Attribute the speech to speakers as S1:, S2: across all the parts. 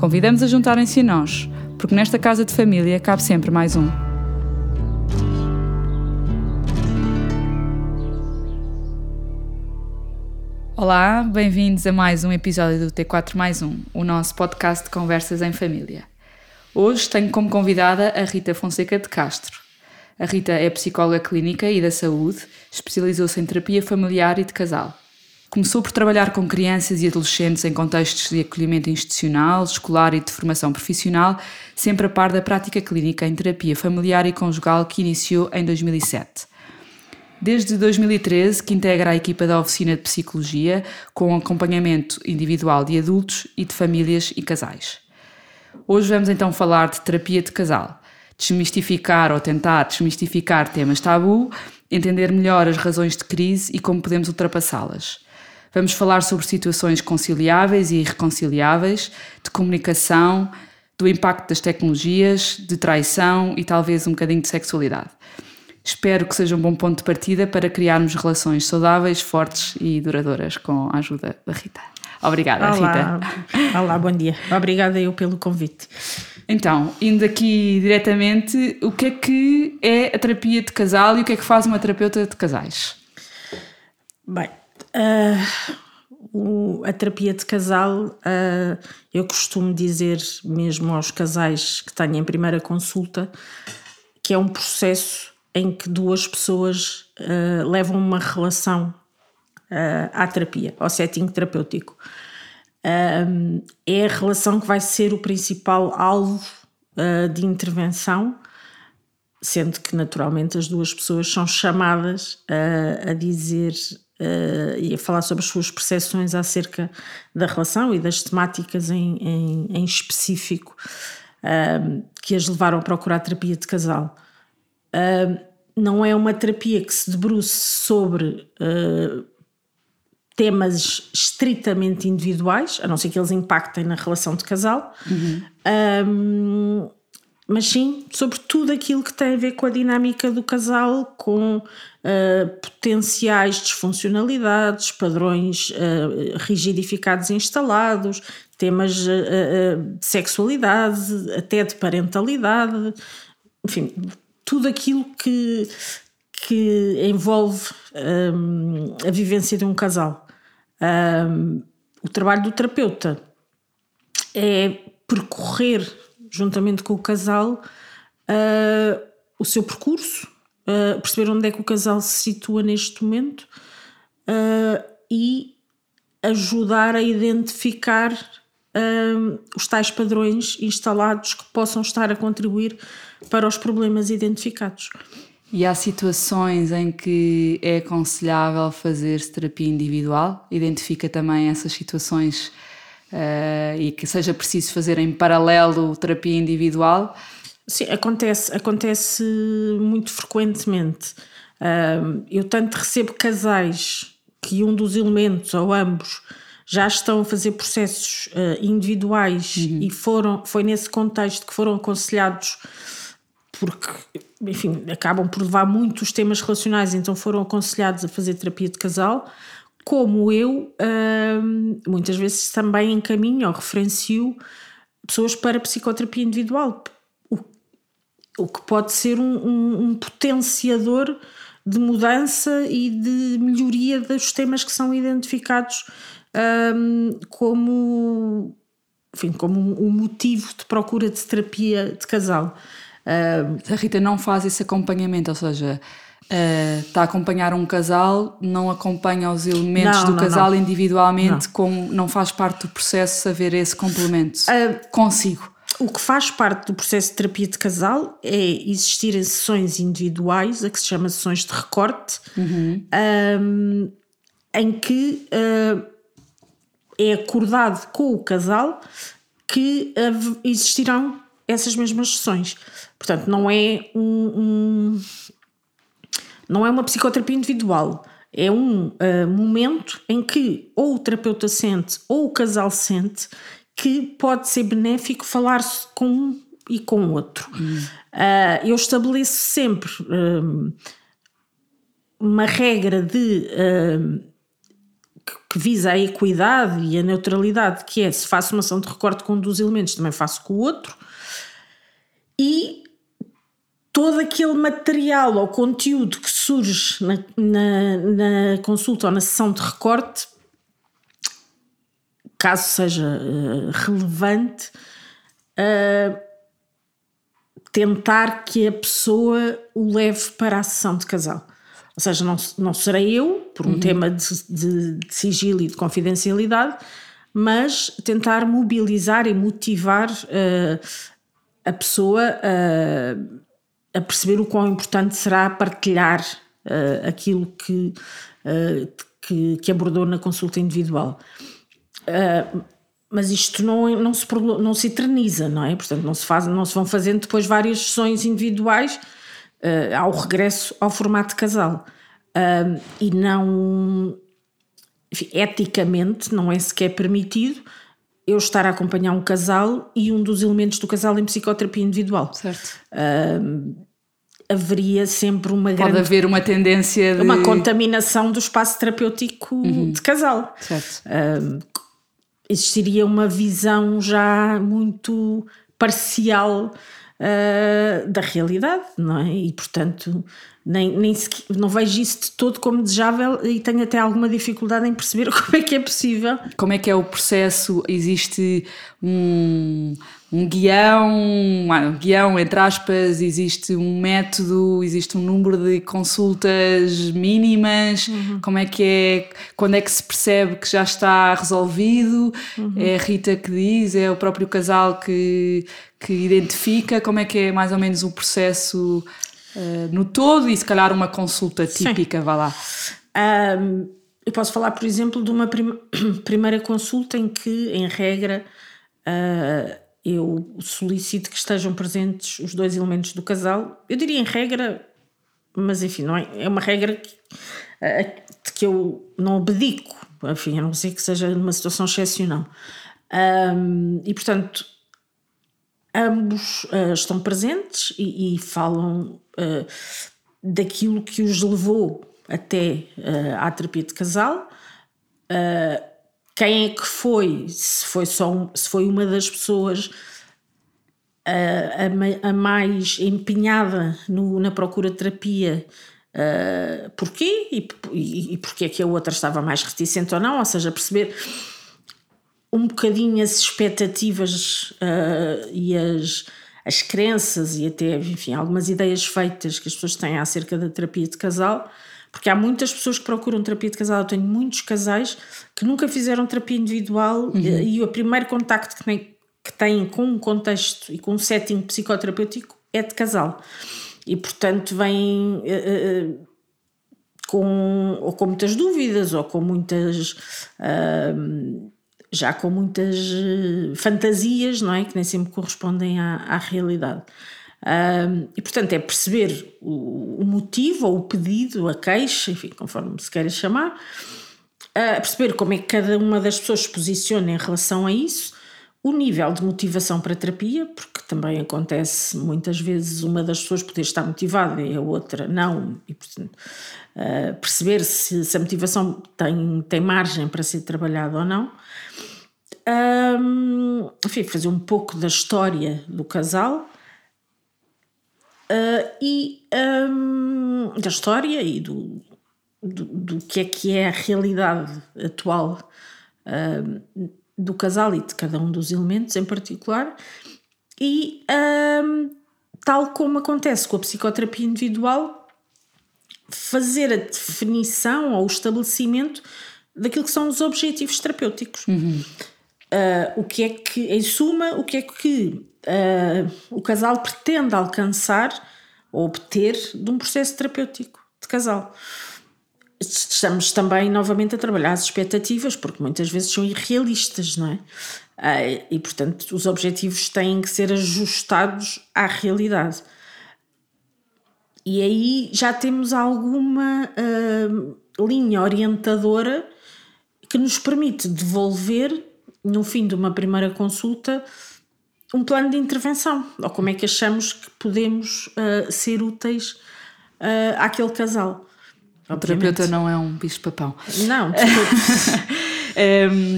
S1: Convidamos a juntarem-se a nós, porque nesta casa de família cabe sempre mais um. Olá, bem-vindos a mais um episódio do T4 mais um, o nosso podcast de conversas em família. Hoje tenho como convidada a Rita Fonseca de Castro. A Rita é psicóloga clínica e da saúde, especializou-se em terapia familiar e de casal. Começou por trabalhar com crianças e adolescentes em contextos de acolhimento institucional, escolar e de formação profissional, sempre a par da prática clínica em terapia familiar e conjugal que iniciou em 2007. Desde 2013 que integra a equipa da oficina de psicologia com acompanhamento individual de adultos e de famílias e casais. Hoje vamos então falar de terapia de casal, desmistificar ou tentar desmistificar temas tabu, entender melhor as razões de crise e como podemos ultrapassá-las. Vamos falar sobre situações conciliáveis e irreconciliáveis, de comunicação, do impacto das tecnologias, de traição e talvez um bocadinho de sexualidade. Espero que seja um bom ponto de partida para criarmos relações saudáveis, fortes e duradouras com a ajuda da Rita. Obrigada,
S2: Olá. Rita. Olá, bom dia. Obrigada eu pelo convite.
S1: Então, indo aqui diretamente, o que é que é a terapia de casal e o que é que faz uma terapeuta de casais?
S2: Bem, Uh, o, a terapia de casal, uh, eu costumo dizer mesmo aos casais que têm em primeira consulta que é um processo em que duas pessoas uh, levam uma relação à terapia, ao setting terapêutico. é a relação que vai ser o principal alvo de intervenção, sendo que naturalmente as duas pessoas são chamadas a dizer uh, e a falar sobre as suas percepções acerca da relação e das temáticas em, em, em específico uh, que as levaram a procurar terapia de casal. Uh, não é uma terapia que se debruce sobre temas estritamente individuais, a não ser que eles impactem na relação de casal. Uhum mas sim sobre tudo aquilo que tem a ver com a dinâmica do casal, com uh, potenciais disfuncionalidades, padrões uh, rigidificados instalados, temas uh, de sexualidade, até de parentalidade, enfim, tudo aquilo que, que envolve um, a vivência de um casal. Um, o trabalho do terapeuta é percorrer juntamente com o casal, uh, o seu percurso, uh, perceber onde é que o casal se situa neste momento uh, e ajudar a identificar os tais padrões instalados que possam estar a contribuir para os problemas identificados.
S1: E há situações em que é aconselhável fazer-se terapia individual? Identifica também essas situações uh, e que seja preciso fazer em paralelo terapia individual?
S2: Sim, acontece, acontece muito frequentemente. Uh, eu tanto recebo casais que um dos elementos ou ambos já estão a fazer processos uh, individuais uhum. e foram, foi nesse contexto que foram aconselhados porque, enfim, acabam por levar muitos temas relacionais, então foram aconselhados a fazer terapia de casal como eu hum, muitas vezes também encaminho ou referencio pessoas para psicoterapia individual, o, o que pode ser um, um, um potenciador de mudança e de melhoria dos temas que são identificados como, enfim, como um motivo de procura de terapia de casal.
S1: a Rita não faz esse acompanhamento, ou seja, uh, está a acompanhar um casal, não acompanha os elementos não, do não, casal não. individualmente, como não faz parte do processo saber esse complemento uh, consigo.
S2: O que faz parte do processo de terapia de casal é existirem sessões individuais, a que se chama sessões de recorte, uhum. um, em que uh, é acordado com o casal que existirão essas mesmas sessões. Portanto, não é um, um não é uma psicoterapia individual. É um uh, momento em que ou o terapeuta sente ou o casal sente que pode ser benéfico falar-se com um e com o outro. Hum. Uh, eu estabeleço sempre uh, uma regra de que visa a equidade e a neutralidade, que é se faço uma ação de recorte com um dos elementos, também faço com o outro. E todo aquele material ou conteúdo que surge na, na, na consulta ou na sessão de recorte, caso seja uh, relevante, uh, tentar que a pessoa o leve para a sessão de casal. Ou seja, não, não serei eu, por um uhum. tema de, de, de, sigilo e de confidencialidade, mas tentar mobilizar e motivar uh, a pessoa uh, a perceber o quão importante será partilhar uh, aquilo que, que, que, abordou na consulta individual. mas isto não, não, se, não se eterniza, não é? Portanto, não se, faz, não se vão fazendo depois várias sessões individuais uh, ao regresso ao formato casal. Uh, e não. Enfim, eticamente, não é sequer permitido eu estar a acompanhar um casal e um dos elementos do casal em psicoterapia individual.
S1: Certo.
S2: Uh, haveria sempre uma
S1: Pode
S2: grande.
S1: haver uma tendência de.
S2: Uma contaminação do espaço terapêutico uhum. de casal.
S1: Certo.
S2: Uh, existiria uma visão já muito parcial uh, da realidade, não é? E portanto nem, nem não vejo isso de todo como desejável e tenho até alguma dificuldade em perceber como é que é possível.
S1: Como é que é o processo? Existe um, um guião, um guião entre aspas, existe um método, existe um número de consultas mínimas, uhum. como é que é, quando é que se percebe que já está resolvido, uhum. é a Rita que diz, é o próprio casal que, que identifica, como é que é mais ou menos o processo uh, no todo e se calhar uma consulta típica, Sim. vá lá.
S2: Um, eu posso falar, por exemplo, de uma prim primeira consulta em que, em regra, uh, eu solicito que estejam presentes os dois elementos do casal. Eu diria em regra, mas enfim, não é, é uma regra que, uh, de que eu não abdico, enfim, a não ser que seja numa situação excepcional. Um, e portanto, ambos uh, estão presentes e, e falam uh, daquilo que os levou até uh, à terapia de casal. Quem é que foi? Se foi, só um, se foi uma das pessoas a, a, mais empenhada no, na procura de terapia, porquê? E, e, e é que a outra estava mais reticente ou não? Ou seja, perceber um bocadinho as expectativas uh, e as, as crenças e até, enfim, algumas ideias feitas que as pessoas têm acerca da terapia de casal, porque há muitas pessoas que procuram terapia de casal. Eu tenho muitos casais que nunca fizeram terapia individual uhum. e, e o primeiro contacto que têm, que têm com um contexto e com um setting psicoterapêutico é de casal. E portanto vêm. Uh, uh, com, ou com muitas dúvidas, ou com muitas uh, já com muitas eh, fantasias, não é? Que nem sempre correspondem à, à realidade. Um, e portanto é perceber o, o, motivo ou o pedido, a queixa, enfim, conforme se queira chamar, uh, perceber como é que cada uma das pessoas se posiciona em relação a isso, o nível de motivação para a terapia, porque também acontece muitas vezes uma das pessoas poder estar motivada e a outra não, e portanto uh, perceber se, se, a motivação tem, tem margem para ser trabalhada ou não. Um, enfim, fazer um pouco da história do casal uh, e um, da história e do, do, do, que é que é a realidade atual uh, do casal e de cada um dos elementos em particular. E um, tal como acontece com a psicoterapia individual, fazer a definição ou o estabelecimento daquilo que são os objetivos terapêuticos.
S1: Uhum.
S2: Uh, o que é que, em suma, o que é que uh, o casal pretende alcançar ou obter de um processo terapêutico de casal. estamos também novamente a trabalhar as expectativas, porque muitas vezes são irrealistas, não é? Uh, e portanto, os objetivos têm que ser ajustados à realidade. E aí já temos alguma uh, linha orientadora que nos permite devolver, no fim de uma primeira consulta, um plano de intervenção, ou como é que achamos que podemos uh, ser úteis uh, àquele casal.
S1: O terapeuta não é um bicho-papão.
S2: Não,
S1: um,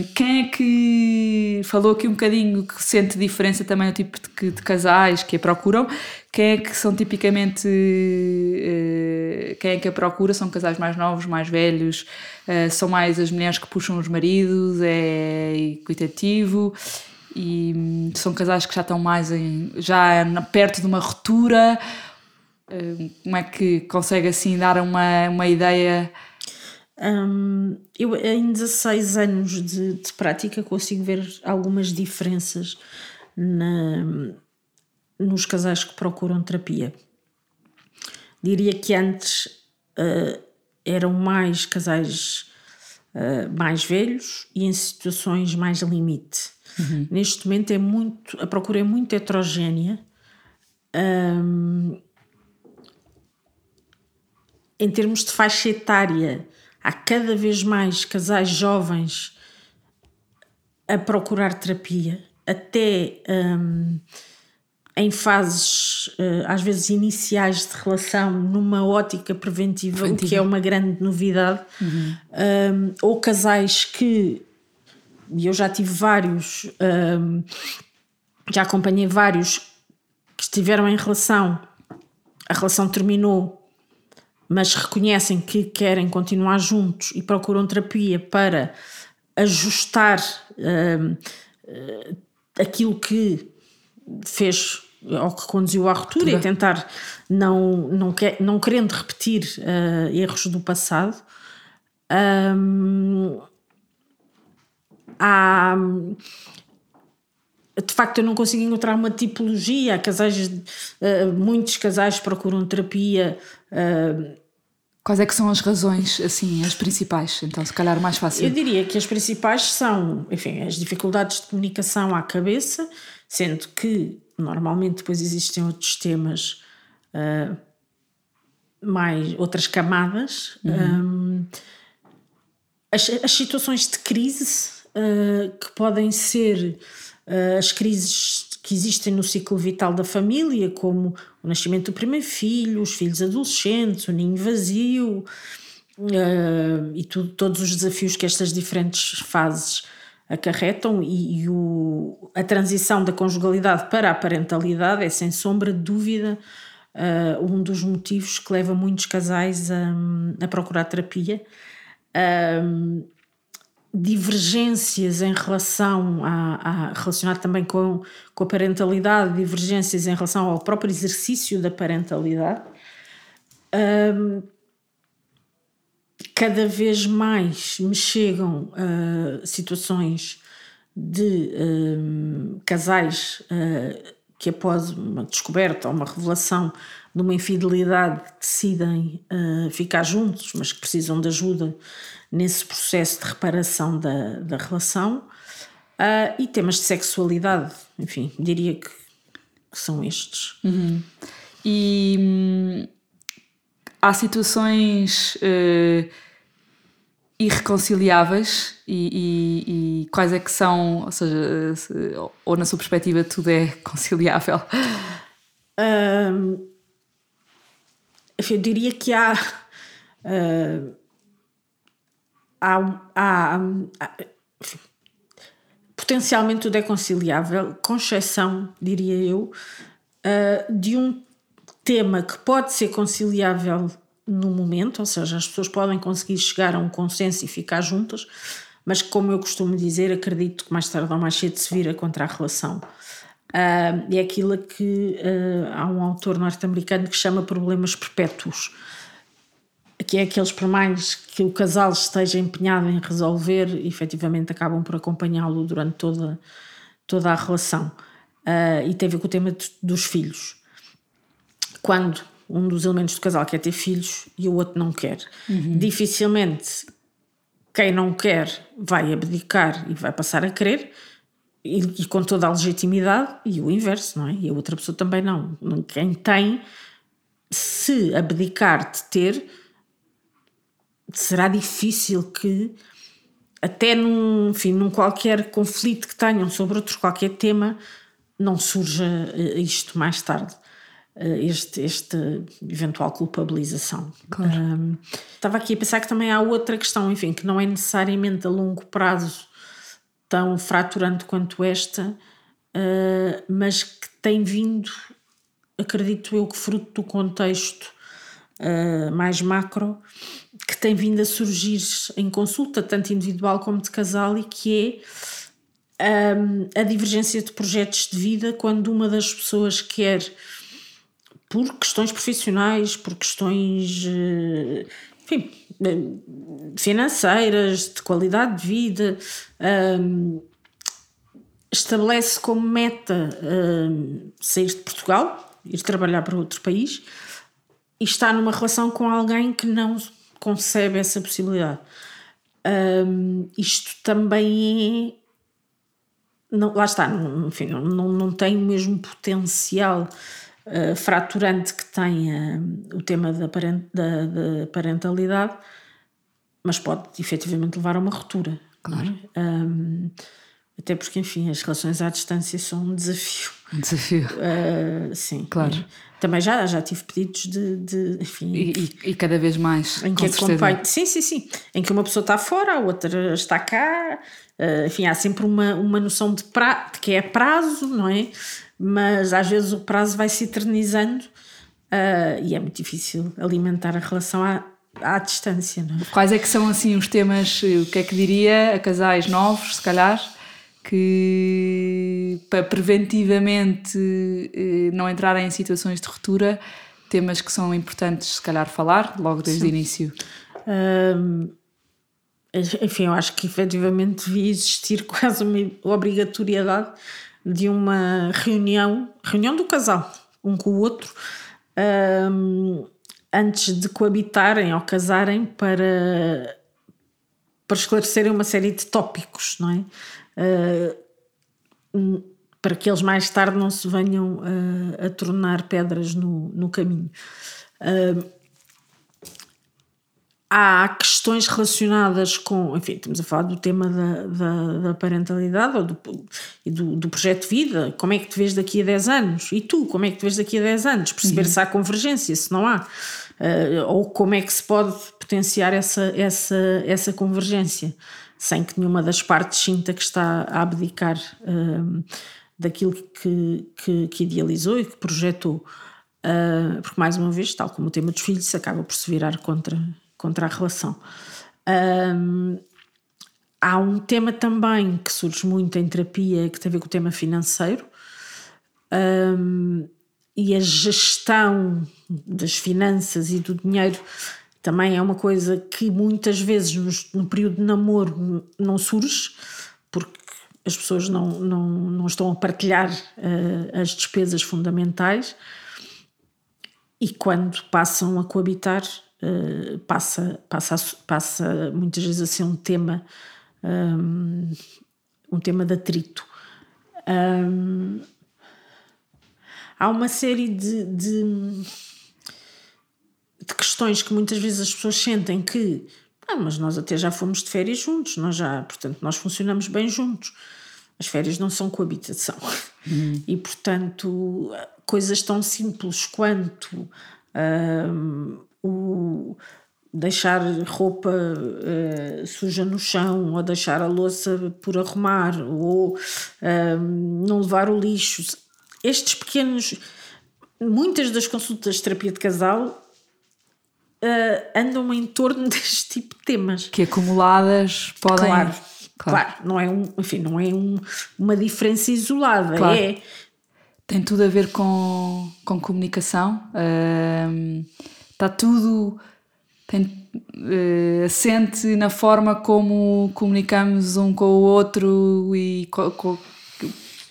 S1: Quem é que falou aqui um bocadinho que sente diferença também no tipo de, de casais que a procuram? Quem é que são tipicamente. Uh, quem é que a procura? São casais mais novos, mais velhos? Uh, são mais as mulheres que puxam os maridos? É equitativo? E um, são casais que já estão mais em, já perto de uma ruptura? como é que consegue assim dar uma, uma ideia?
S2: Um, eu em 16 anos de, de, prática consigo ver algumas diferenças na, nos casais que procuram terapia. Diria que antes uh, eram mais casais uh, mais velhos e em situações mais limite. Uhum. Neste momento é muito, a procura é muito heterogénea. Um, em termos de faixa etária, há cada vez mais casais jovens a procurar terapia, até um, em fases, uh, às vezes, iniciais de relação, numa ótica preventiva, preventiva. o que é uma grande novidade. Uhum. Um, ou casais que, e eu já tive vários, um, já acompanhei vários que estiveram em relação, a relação terminou mas reconhecem que querem continuar juntos e procuram terapia para ajustar uh, uh, aquilo que fez ou que conduziu à ruptura e tentar não, não, quer, não querendo repetir uh, erros do passado. Um, há de facto eu não consigo encontrar uma tipologia. Há casais, uh, muitos casais procuram terapia uh,
S1: Quais é que são as razões, assim, as principais? Então, se calhar mais fácil.
S2: Eu diria que as principais são, enfim, as dificuldades de comunicação à cabeça, sendo que normalmente depois existem outros temas, uh, mais outras camadas. Uhum. Um, as, as, situações de crise, uh, que podem ser uh, as crises que existem no ciclo vital da família, como o nascimento do primeiro filho, os filhos adolescentes, o ninho vazio uh, e todos os desafios que estas diferentes fases acarretam e, e o, a transição da conjugalidade para a parentalidade é sem sombra de dúvida uh, um dos motivos que leva muitos casais a, a procurar terapia. Uh, divergências em relação a, a também com, com a parentalidade, divergências em relação ao próprio exercício da parentalidade. Um, cada vez mais me chegam uh, situações de um, casais uh, que após uma descoberta ou uma revelação de uma infidelidade decidem uh, ficar juntos, mas que precisam de ajuda nesse processo de reparação da, da relação. Uh, e temas de sexualidade, enfim, diria que, que são estes.
S1: Uhum. E hum, há situações uh, irreconciliáveis e, e, e, quais é que são, ou seja, se, ou na sua perspectiva tudo é conciliável?
S2: Uh, eu diria que há. Uh, há, há, há enfim, potencialmente tudo é conciliável, com exceção, diria eu, uh, de um tema que pode ser conciliável no momento, ou seja, as pessoas podem conseguir chegar a um consenso e ficar juntas, mas como eu costumo dizer, acredito que mais tarde ou mais cedo se vira contra a relação. Uh, é aquilo que uh, há um autor norte-americano que chama problemas perpétuos que é aqueles por mais que o casal esteja empenhado em resolver, efetivamente acabam por acompanhá-lo durante toda, toda a relação. Uh, e tem a ver com o tema dos filhos. Quando um dos elementos do casal quer ter filhos e o outro não quer.
S1: Uhum.
S2: Dificilmente quem não quer vai abdicar e vai passar a querer, e, e, com toda a legitimidade, e o inverso, não é? E a outra pessoa também não. Quem tem, se abdicar de ter, será difícil que, até num, enfim, num qualquer conflito que tenham sobre outro qualquer tema, não surja eh, isto mais tarde. Eh, este, este eventual culpabilização.
S1: Claro.
S2: Um, estava aqui a pensar que também há outra questão, enfim, que não é necessariamente a longo prazo tão fraturante quanto esta, uh, mas que tem vindo, acredito eu, que fruto do contexto uh, mais macro, que tem vindo a surgir em consulta, tanto individual como de casal, e que é um, a divergência de projetos de vida quando uma das pessoas quer por questões profissionais, por questões eh, enfim, eh, financeiras, de qualidade de vida, um, estabelece como meta um, sair de Portugal, ir trabalhar para outro país e está numa relação com alguém que não concebe essa possibilidade. Um, isto também é. Não, lá está, não, enfim, não, não, não tem o mesmo potencial uh, fraturante que tem uh, o tema da, parent, da, da, parentalidade, mas pode efetivamente levar a uma ruptura. Claro. Um, até porque, enfim, as relações à distância são um desafio.
S1: Um desafio.
S2: Uh, sim.
S1: Claro.
S2: Também já, já tive pedidos de. de enfim,
S1: e, e, e, cada vez mais.
S2: Em que acompanho. Sim, sim, sim. Em que uma pessoa está fora, a outra está cá. Uh, enfim, há sempre uma, uma noção de, pra, de que é prazo, não é? Mas às vezes o prazo vai se eternizando uh, e é muito difícil alimentar a relação à, à distância. Não é?
S1: Quais é que são assim os temas, o que é que diria a casais novos, se calhar, que para preventivamente eh, não entrarem em situações de ruptura, temas que são importantes se calhar falar logo desde Sim. o início?
S2: Enfim, eu acho que efetivamente devia existir quase uma obrigatoriedade de uma reunião, reunião do casal, um com o outro, um, antes de coabitarem ou casarem para, para esclarecerem uma série de tópicos, não é? Uh, para que eles mais tarde não se venham uh, a tornar pedras no, no caminho. Uh, há questões relacionadas com, enfim, estamos a falar do tema da, da, da parentalidade ou do, e do, do, projeto de vida, como é que te vês daqui a 10 anos? E tu, como é que te vês daqui a 10 anos? Perceber uhum. se há convergência, se não há. Uh, ou como é que se pode potenciar essa, essa, essa convergência, sem que nenhuma das partes sinta que está a abdicar uh, daquilo que, que, que, idealizou e que projetou. Uh, porque, mais uma vez, tal como o tema dos filhos, acaba por se virar contra, contra a relação. Um, há um tema também que surge muito em terapia que tem a ver com o tema financeiro um, e a gestão das finanças e do dinheiro também é uma coisa que muitas vezes no, período de namoro não surge porque as pessoas não, não, não estão a partilhar uh, as despesas fundamentais e quando passam a coabitar uh, passa, passa, passa muitas vezes a ser um tema, um, um tema de atrito. Um, há uma série de, de, de, questões que muitas vezes as pessoas sentem que ah, mas nós até já fomos de férias juntos, nós já, portanto, nós funcionamos bem juntos. As férias não são coabitação. Uhum. E, portanto, coisas tão simples quanto um, o deixar roupa uh, suja no chão ou deixar a louça por arrumar ou uh, não levar o lixo. Estes pequenos, muitas das consultas de terapia de casal uh, andam em torno deste tipo de temas.
S1: Que acumuladas podem.
S2: Claro, claro. claro não é, um, enfim, não é um, uma diferença isolada. Claro. É,
S1: tem tudo a ver com, com comunicação. Uh, está tudo tem, uh, assente na forma como comunicamos um com o outro e co, co,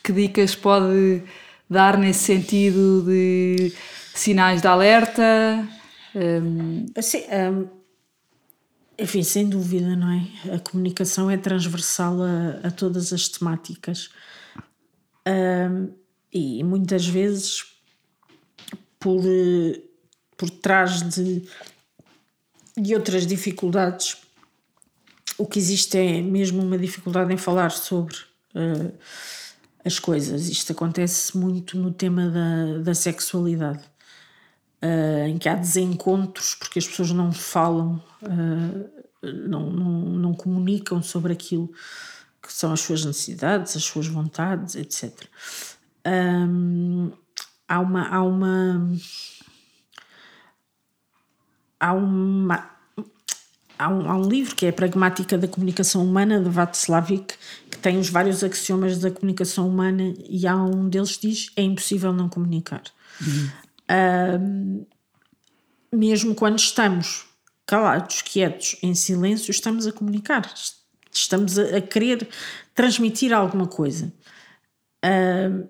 S1: que dicas pode dar nesse sentido de sinais de alerta? Um...
S2: Assim, um, enfim, sem dúvida, não é? A comunicação é transversal a, a todas as temáticas. Um, e muitas vezes, por, por trás de, de outras dificuldades, o que existe é mesmo uma dificuldade em falar sobre uh, as coisas. Isto acontece muito no tema da, da sexualidade, uh, em que há desencontros porque as pessoas não falam, uh, não, não, não comunicam sobre aquilo que são as suas necessidades, as suas vontades, etc. Um, há uma. Há uma há uma há um, há um, livro que é a Pragmática da Comunicação Humana, de Václavic, que tem os vários axiomas da comunicação humana e há um deles que diz é impossível não comunicar. Uhum. mesmo quando estamos calados, quietos, em silêncio, estamos a comunicar, estamos a, a querer transmitir alguma coisa. Uh,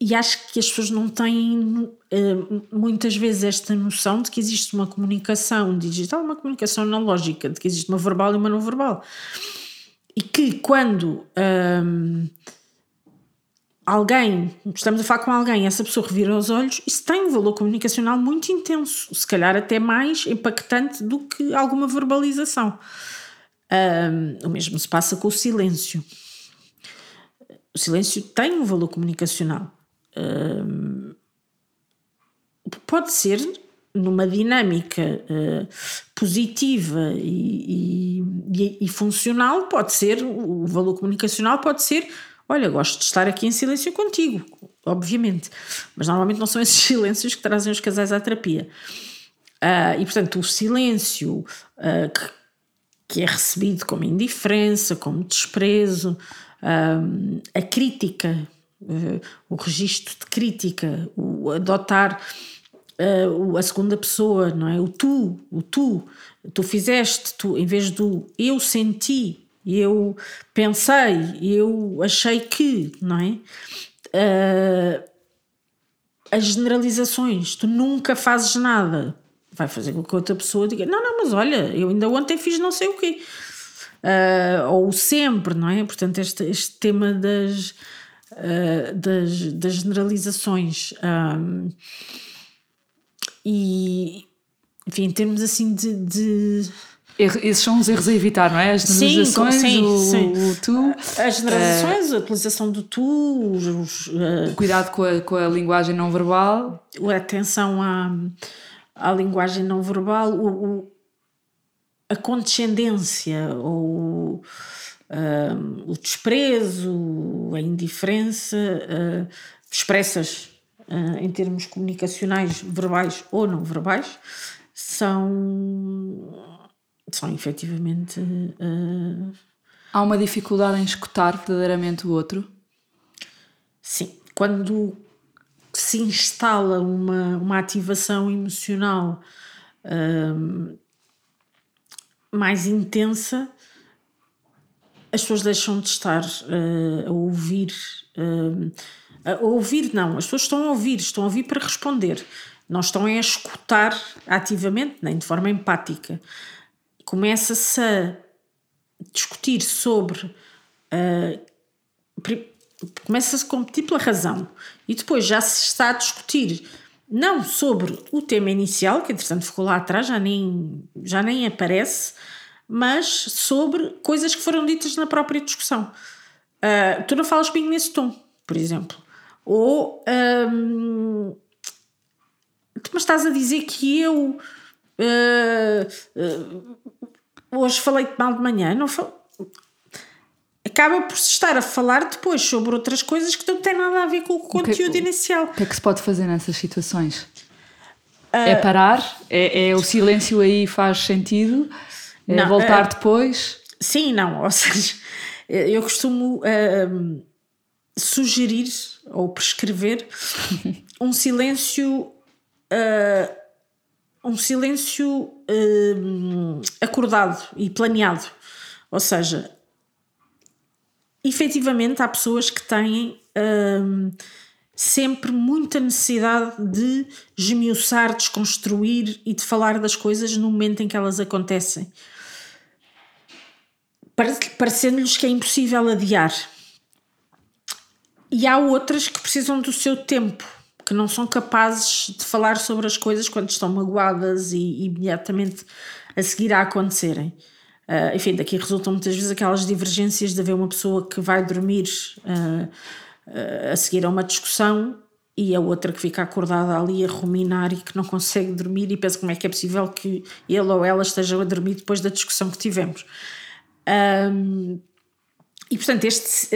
S2: e acho que as pessoas não têm uh, muitas vezes esta noção de que existe uma comunicação digital, uma comunicação analógica, de que existe uma verbal e uma não verbal. E que quando um, alguém, estamos a falar com alguém, essa pessoa revira os olhos, isso tem um valor comunicacional muito intenso, se calhar até mais impactante do que alguma verbalização. Um, o mesmo se passa com o silêncio. O silêncio tem um valor comunicacional pode ser numa dinâmica uh, positiva e, e, e, funcional, pode ser, o valor comunicacional pode ser, olha, gosto de estar aqui em silêncio contigo, obviamente, mas normalmente não são esses silêncios que trazem os casais à terapia. Uh, e portanto, o silêncio uh, que, que, é recebido como indiferença, como desprezo, a crítica o registro de crítica, o adotar uh, a segunda pessoa, não é? O tu, o tu, tu fizeste, tu, em vez do eu senti, eu pensei, eu achei que, não é? Uh, as generalizações, tu nunca fazes nada, vai fazer com que outra pessoa diga: Não, não, mas olha, eu ainda ontem fiz não sei o quê. Uh, ou sempre, não é? Portanto, este, este tema das, uh, das, das, generalizações. Um, e, enfim, em termos assim de, de
S1: esses são os erros a evitar, não é? As generalizações, sim, o, sim. o, tu.
S2: As generalizações, uh, a utilização do tu, os,
S1: uh, cuidado com a, com a linguagem não verbal.
S2: A atenção à, à linguagem não verbal, o, o a condescendência ou uh, o desprezo, a indiferença, uh, expressas uh, em termos comunicacionais, verbais ou não verbais, são, são efetivamente.
S1: Há uma dificuldade em escutar verdadeiramente o outro?
S2: Sim. Quando se instala uma, uma ativação emocional mais intensa, as pessoas deixam de estar uh, a ouvir. Uh, a ouvir, não, as pessoas estão a ouvir, estão a ouvir para responder. Não estão a escutar ativamente, nem de forma empática. Começa-se a discutir sobre. Uh, Começa-se com múltipla razão e depois já se está a discutir não sobre o tema inicial, que entretanto ficou lá atrás, já nem, já nem aparece, mas sobre coisas que foram ditas na própria discussão. Uh, tu não falas comigo nesse tom, por exemplo. Ou um, tu me estás a dizer que eu uh, uh, hoje falei-te mal de manhã, não fal... acaba por se estar a falar depois sobre outras coisas que não têm nada a ver com o conteúdo
S1: o que,
S2: inicial.
S1: O que é que se pode fazer nessas situações? é parar? É, é o silêncio aí faz sentido? É não, voltar uh, depois?
S2: Sim, não. Ou seja, eu costumo uh, sugerir ou prescrever um silêncio. Uh, um silêncio acordado e planeado. Ou seja, efetivamente há pessoas que têm sempre muita necessidade de esmiuçar, desconstruir e de falar das coisas no momento em que elas acontecem. Parecendo-lhes que é impossível adiar. E há outras que precisam do seu tempo, que não são capazes de falar sobre as coisas quando estão magoadas e imediatamente a seguir a acontecerem. Uh, enfim, daqui resultam muitas vezes aquelas divergências de haver uma pessoa que vai dormir uh, uh, a seguir a uma discussão e a outra que fica acordada ali a ruminar e que não consegue dormir e pensa como é que é possível que ele ou ela esteja a dormir depois da discussão que tivemos. Um, e portanto, este,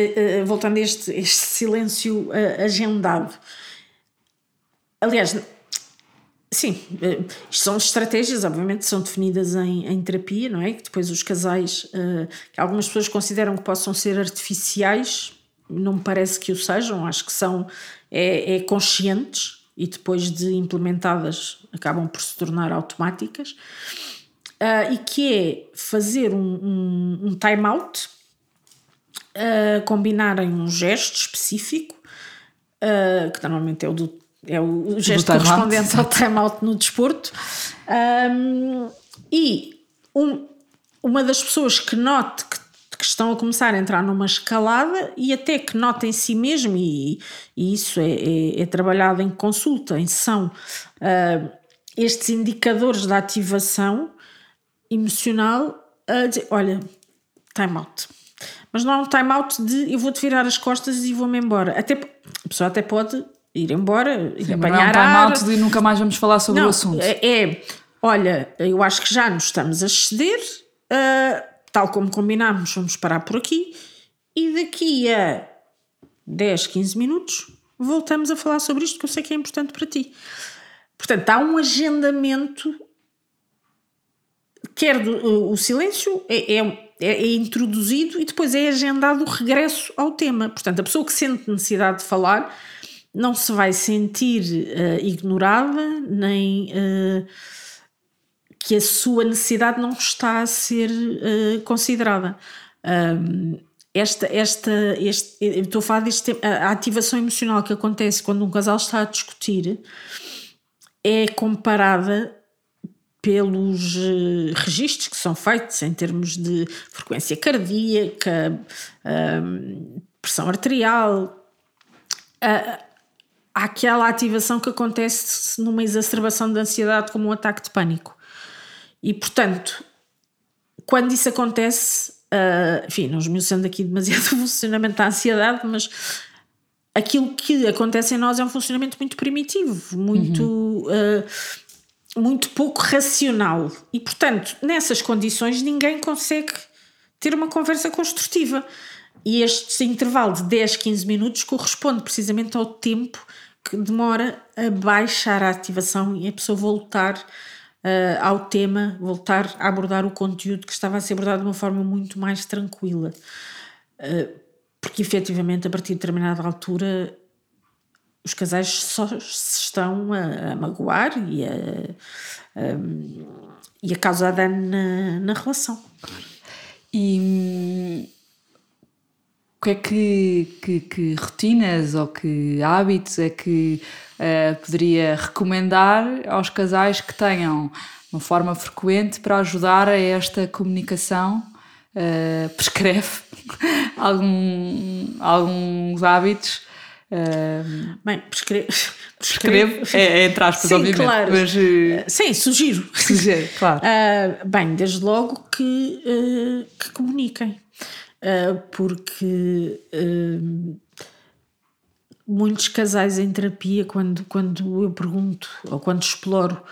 S2: voltando a este, este silêncio agendado, aliás, Sim, isto são estratégias, obviamente, são definidas em, em terapia, não é? Que depois os casais, uh, que algumas pessoas consideram que possam ser artificiais, não me parece que o sejam, acho que são é, é conscientes e depois de implementadas acabam por se tornar automáticas, uh, e que é fazer um, um, um time-out, uh, combinarem um gesto específico, que normalmente é o do é o gesto correspondente ao time-out no desporto. Um, e um, uma das pessoas que note que, que, estão a começar a entrar numa escalada e até que note em si mesmo, e, e isso é, é, é, trabalhado em consulta, em sessão, uh, estes indicadores da ativação emocional, a dizer: olha, time-out. Mas não é um time-out de eu vou-te virar as costas e vou-me embora. Até, a pessoa até pode ir embora, ir Sim, apanhar
S1: não
S2: é um
S1: time de nunca mais vamos falar sobre
S2: não,
S1: o assunto.
S2: É, é, olha, eu acho que já nos estamos a exceder, uh, tal como combinámos, vamos parar por aqui e daqui a 10, 15 minutos voltamos a falar sobre isto que eu sei que é importante para ti. Portanto, há um agendamento, quer do, o silêncio é, é, é, introduzido e depois é agendado o regresso ao tema. Portanto, a pessoa que sente necessidade de falar não se vai sentir uh, ignorada, nem uh, que a sua necessidade não está a ser uh, considerada. Um, esta, esta, este, estou a falar deste a ativação emocional que acontece quando um casal está a discutir é comparada pelos uh, registros que são feitos em termos de frequência cardíaca, uh, pressão arterial, àquela ativação que acontece numa exacerbação de ansiedade como um ataque de pânico. E, portanto, quando isso acontece, enfim, não esmiuçando aqui demasiado o funcionamento da ansiedade, mas aquilo que acontece em nós é um funcionamento muito primitivo, muito, uhum. uh, muito pouco racional. E, portanto, nessas condições, ninguém consegue ter uma conversa construtiva. E este intervalo de 10, 15 minutos corresponde precisamente ao tempo que demora a baixar a ativação e a pessoa voltar uh, ao tema, voltar a abordar o conteúdo que estava a ser abordado de uma forma muito mais tranquila. Uh, porque efetivamente, a partir de determinada altura, os casais só se estão a, a magoar e a, a, e a causar dano na, na relação.
S1: E que é que, que, que, rotinas ou que hábitos é que uh, poderia recomendar aos casais que tenham uma forma frequente para ajudar a esta comunicação? Uh, prescreve algum, alguns hábitos.
S2: Uh, Bem, prescreve.
S1: Prescreve, é, é entre aspas,
S2: Sim,
S1: obviamente.
S2: Claro. Mas, uh, Sim, sugiro.
S1: Sugiro, claro.
S2: bem, desde logo que, que comuniquem uh, porque uh, muitos casais em terapia, quando, quando eu pergunto ou quando exploro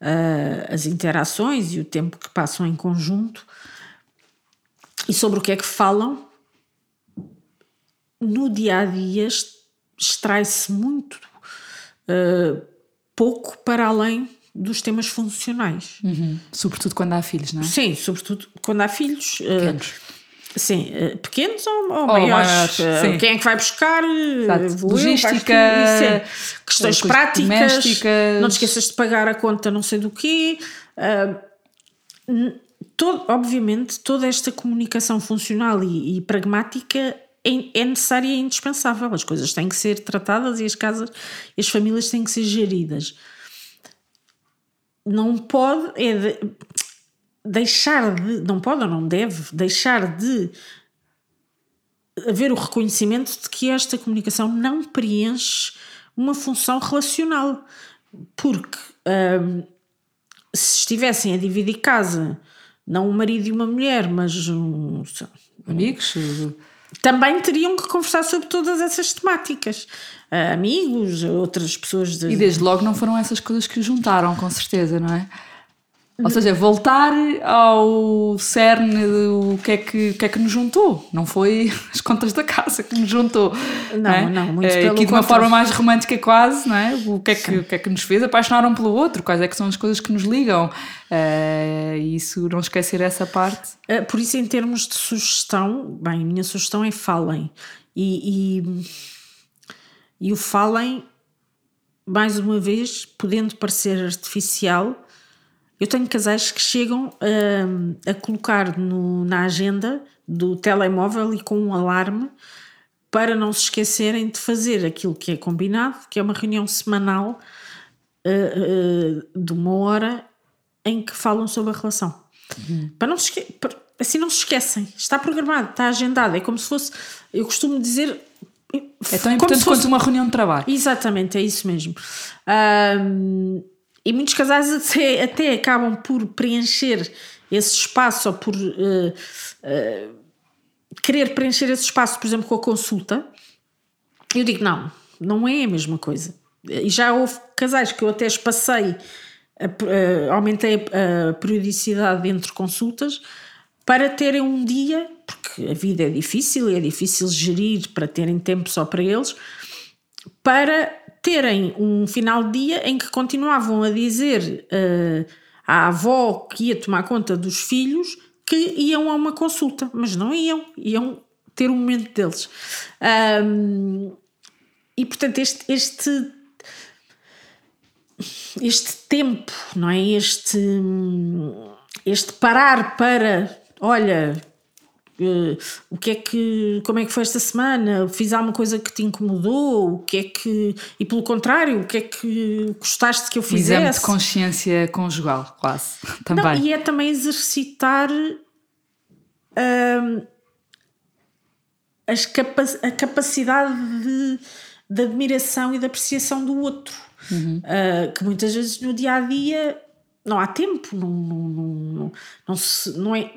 S2: uh, as interações e o tempo que passam em conjunto e sobre o que é que falam, no dia a dia extrai-se muito pouco para além dos temas funcionais.
S1: Uhum. Sobretudo quando há filhos, não é?
S2: Sim, sobretudo quando há filhos.
S1: Pequenos.
S2: Sim, eh, pequenos ou, ou, ou maiores? maiores Quem é que vai buscar?
S1: Exato. Logística,
S2: é. questões práticas. Domésticas. Não te esqueças de pagar a conta, não sei do quê. Uh, todo, obviamente, toda esta comunicação funcional e, e, pragmática é, é necessária e é indispensável. As coisas têm que ser tratadas e as casas e as famílias têm que ser geridas. Não pode é de, deixar de. Não pode ou não deve deixar de haver o reconhecimento de que esta comunicação não preenche uma função relacional. Porque hum, se estivessem a dividir casa, não um marido e uma mulher, mas um,
S1: amigos,
S2: também teriam que conversar sobre todas essas temáticas. Uh, amigos, outras pessoas. De...
S1: E desde logo não foram essas coisas que juntaram, com certeza, não é? Ou seja, voltar ao cerne do que é que, que, é que nos juntou. Não foi as contas da casa que nos juntou.
S2: Não, não, é? não muito é,
S1: Aqui de uma forma mais romântica quase, não é? O que é que, o que é que nos fez apaixonar um pelo outro? Quais é que são as coisas que nos ligam? Uh, isso, não esquecer essa parte.
S2: Uh, por isso, em termos de sugestão, bem, a minha sugestão é falem. E, e, e o falem, mais uma vez, podendo parecer artificial eu tenho casais que chegam a, a colocar no, na agenda do telemóvel e com um alarme para não se esquecerem de fazer aquilo que é combinado, que é uma reunião semanal uh, uh, de uma hora em que falam sobre a relação. Uhum. Para não se para, assim não se esquecem. Está programado, está agendado. É como se fosse, eu costumo dizer.
S1: É tão importante fosse, quanto uma reunião de trabalho.
S2: Exatamente, é isso mesmo. Um, e muitos casais até, até acabam por preencher esse espaço ou por uh, uh, querer preencher esse espaço, por exemplo, com a consulta. Eu digo, não, não é a mesma coisa. E já houve casais que eu até espacei, uh, aumentei a periodicidade entre consultas para terem um dia, porque a vida é difícil e é difícil gerir para terem tempo só para eles, para terem um final de dia em que continuavam a dizer uh, à avó que ia tomar conta dos filhos que iam a uma consulta, mas não iam, iam ter um momento deles. Um, e portanto, este, este, este tempo, não é? Este, este parar para, olha, Uh, o que é que como é que foi esta semana? Fiz alguma coisa que te incomodou? O que é que e pelo contrário o que é que gostaste que eu fizesse
S1: exame de consciência conjugal quase também. Não,
S2: e é também exercitar uh, as capa a capacidade de, de admiração e de apreciação do outro uhum. uh, que muitas vezes no dia a dia não há tempo não, não, não, não, não, se, não é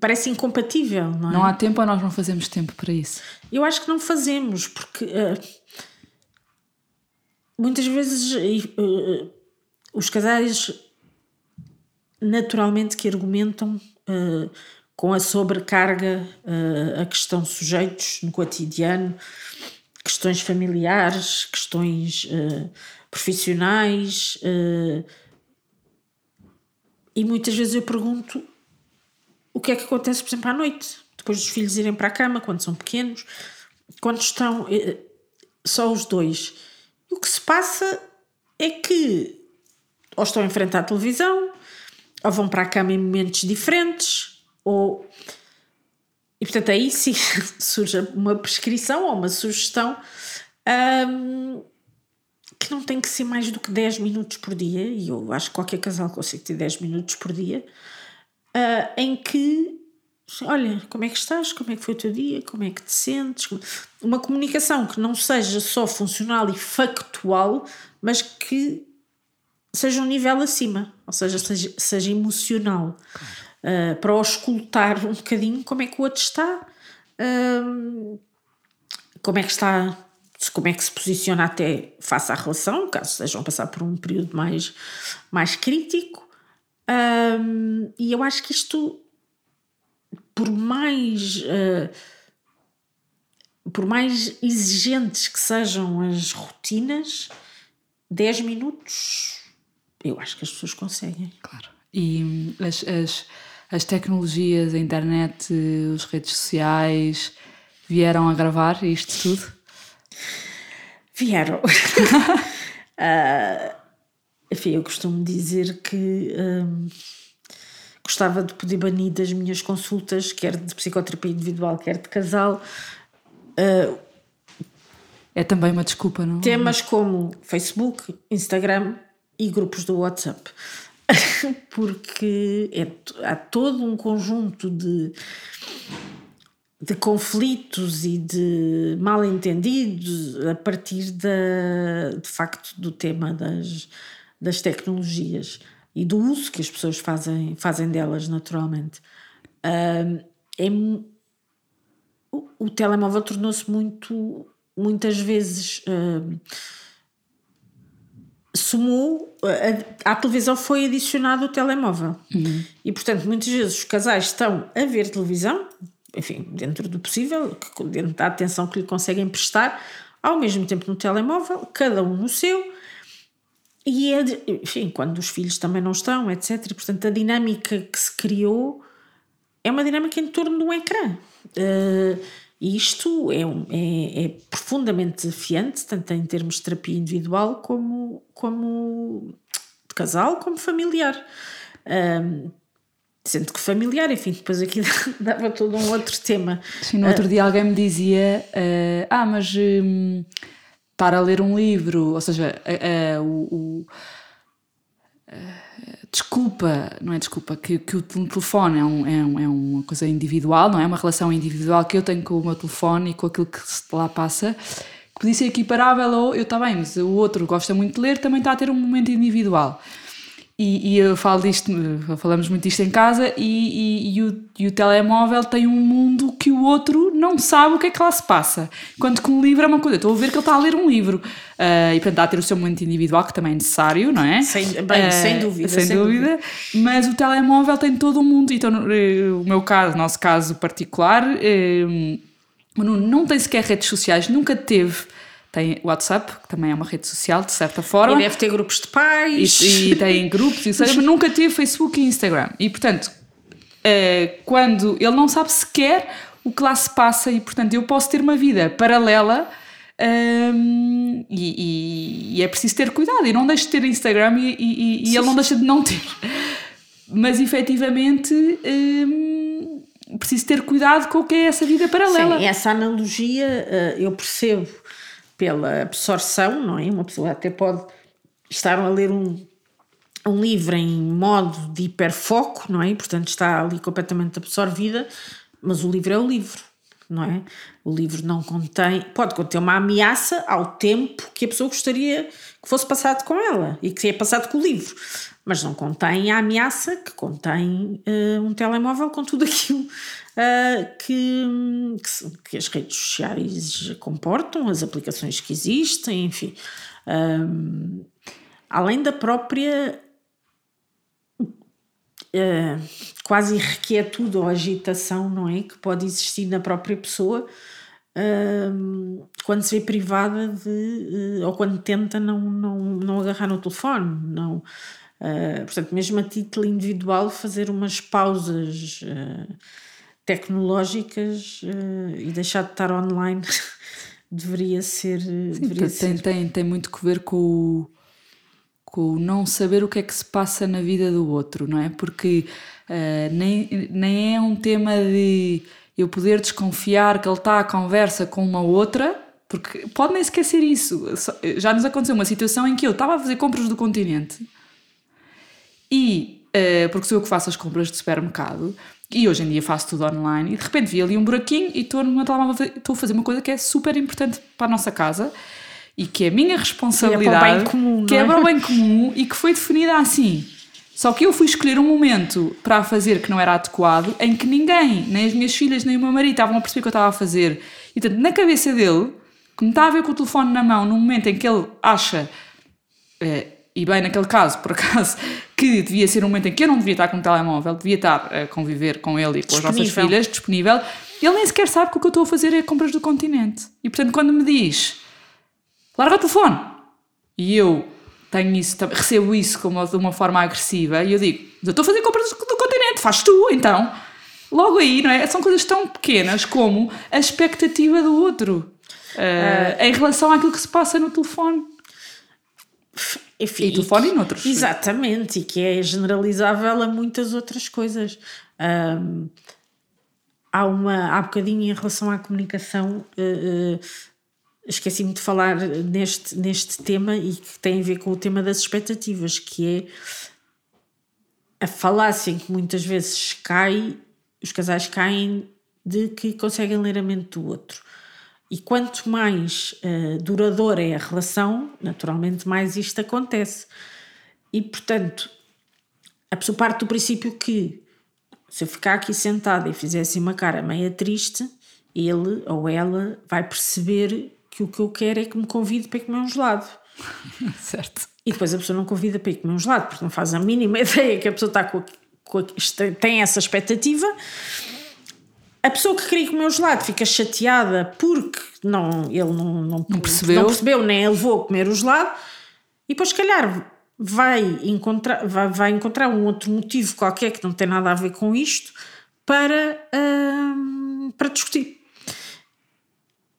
S2: parece incompatível, não é?
S1: Não há tempo ou nós não fazemos tempo para isso?
S2: Eu acho que não fazemos, porque uh, muitas vezes uh, os casais naturalmente que argumentam uh, com a sobrecarga a que estão sujeitos no cotidiano, questões familiares, questões profissionais. e muitas vezes eu pergunto o que é que acontece, por exemplo, à noite, depois dos filhos irem para a cama, quando são pequenos, quando estão eh, só os dois. O que se passa é que ou estão em frente à televisão, ou vão para a cama em momentos diferentes, ou. E portanto aí sim surge uma prescrição ou uma sugestão um, que não tem que ser mais do que 10 minutos por dia, e eu acho que qualquer casal consegue ter 10 minutos por dia, uh, em que olha, como é que estás, como é que foi o teu dia, como é que te sentes, uma comunicação que não seja só funcional e factual, mas que seja um nível acima, ou seja, seja, seja emocional, uh, para escutar um bocadinho como é que o outro está, uh, como é que está, como é que se posiciona até face à relação, caso estejam a passar por um período mais, mais crítico, um, e eu acho que isto, por mais. Uh, por mais exigentes que sejam as rotinas, 10 minutos eu acho que as pessoas conseguem.
S1: Claro. E hum, as, as, as tecnologias, a internet, as redes sociais vieram a gravar isto tudo?
S2: Vieram. uh, Enfim, eu costumo dizer que hum, gostava de poder banir das minhas consultas, quer de psicoterapia individual, quer de casal, Uh,
S1: é também uma desculpa, não?
S2: Temas como Facebook, Instagram e grupos do WhatsApp. Porque é, há todo um conjunto de, de conflitos e de mal entendidos a partir da, de facto do tema das, das tecnologias e do uso que as pessoas fazem, fazem delas naturalmente. Um, é, o, o telemóvel tornou-se muito, muitas vezes. Um, sumou, à televisão foi adicionado o telemóvel. Uhum. E, portanto, muitas vezes os casais estão a ver televisão, enfim, dentro do possível, dentro da atenção que lhe conseguem prestar, ao mesmo tempo no telemóvel, cada um no seu, e é, enfim, quando os filhos também não estão, etc. Portanto, a dinâmica que se criou é uma dinâmica em torno de um ecrã. Uh, isto é, é, é, profundamente desafiante, tanto em termos de terapia individual como, como de casal, como familiar. Um, sendo que familiar, enfim, depois aqui dava todo um outro tema.
S1: Sim, no outro uh, dia alguém me dizia: uh, Ah, mas um, estar a ler um livro, ou seja, uh, o desculpa, não é desculpa, que, que o telefone é, um, é, um, é, uma coisa individual, não é? Uma relação individual que eu tenho com o meu telefone e com aquilo que lá passa, que podia ser equiparável ou eu está bem, mas o outro gosta muito de ler, também está a ter um momento individual. E, e, eu falo disto, falamos muito disto em casa, e, e, e, o, e o telemóvel tem um mundo que o outro não sabe o que é que lá se passa. Enquanto que um livro é uma coisa, estou a ver que ele está a ler um livro. Uh, e portanto está a ter o seu momento individual, que também é necessário, não é?
S2: Sem, bem, uh, sem dúvida.
S1: Sem, sem dúvida. dúvida. Mas o telemóvel tem todo o mundo. Então, o meu caso, o nosso caso particular, não tem sequer redes sociais, nunca teve tem WhatsApp, que também é uma rede social, de certa forma.
S2: E deve ter grupos de pais.
S1: E, e tem grupos, e seja, mas nunca teve Facebook e Instagram. E, portanto, uh, quando ele não sabe sequer o que lá se passa, e, portanto, eu posso ter uma vida paralela. Um, ehm, e, e, e, é preciso ter cuidado. E não deixe de ter Instagram e, e, ele não deixa de não ter. Mas efetivamente um, ehm, preciso ter cuidado com o que é essa vida paralela.
S2: Sim, essa analogia eh, eu percebo pela absorção, não é? Uma pessoa até pode estar a ler um, um livro em modo de hiperfoco, não é? portanto está ali completamente absorvida, mas o livro é o livro, não é? O livro não contém, pode conter uma ameaça ao tempo que a pessoa gostaria que fosse passado com ela e que é passado com o livro, mas não contém a ameaça que contém uh, um telemóvel com tudo aquilo uh, que, que, que, as redes sociais comportam, as aplicações que existem, enfim. Um, além da própria uh, quase inquietude ou agitação, não é? Que pode existir na própria pessoa quando se vê privada de. Ou quando tenta não, não, não agarrar no telefone, não. Uh, portanto, mesmo a título individual, fazer umas pausas uh, tecnológicas uh, e deixar de estar online deveria ser. Sim, deveria
S1: tem, ser. Tem, tem muito que ver com o, com o não saber o que é que se passa na vida do outro, não é? Porque nem, nem é um tema de eu poder desconfiar que ele está à conversa com uma outra. Porque pode nem esquecer isso. Já nos aconteceu uma situação em que eu estava a fazer compras do continente e, uh, porque sou eu que faço as compras de supermercado, e hoje em dia faço tudo online e de repente vi ali um buraquinho e estou numa telemóvel, estou a fazer uma coisa que é super importante para a nossa casa e que é a minha responsabilidade, é o bem comum, que é? é para o bem comum e que foi definida assim. Só que eu fui escolher um momento para a fazer que não era adequado, em que ninguém, nem as minhas filhas, nem o meu marido estavam a perceber o que eu estava a fazer. E portanto, na cabeça dele, que me está a ver com o telefone na mão, no momento em que ele acha eh, e bem naquele caso, por acaso, que devia ser um momento em que eu não devia estar com o telemóvel, devia estar a conviver com ele e com disponível. as nossas filhas, disponível, ele nem sequer sabe que o que eu estou a fazer é compras do continente. E portanto, quando me diz larga o telefone, e eu tenho isso, recebo isso como de uma forma agressiva, e eu digo, eu estou a fazer compras do continente, faz tu, então. Logo aí, não é? São coisas tão pequenas como a expectativa do outro uh, uh, em relação àquilo que se passa no telefone.
S2: Enfim,
S1: e telefone e noutros.
S2: Exatamente, e que é generalizável a muitas outras coisas. Um, há uma há bocadinho em relação à comunicação uh, uh, esqueci-me de falar neste, neste tema e que tem a ver com o tema das expectativas, que é a falácia em que muitas vezes cai, os casais caem de que conseguem ler a mente do outro. E quanto mais uh, duradoura é a relação, naturalmente mais isto acontece. E portanto, a pessoa parte do princípio que se eu ficar aqui sentada e fizer assim uma cara meia triste, ele ou ela vai perceber que o que eu quero é que me convide para comer um gelado.
S1: certo.
S2: E depois a pessoa não convida para ir comer um gelado, porque não faz a mínima ideia que a pessoa está com, com tem essa expectativa. A pessoa que queria comer o gelado fica chateada porque não, ele não, não,
S1: não, percebeu.
S2: não percebeu, nem levou a comer o gelado, e depois, se calhar, vai encontrar, vai, vai encontrar um outro motivo qualquer que não tem nada a ver com isto para, hum, para discutir.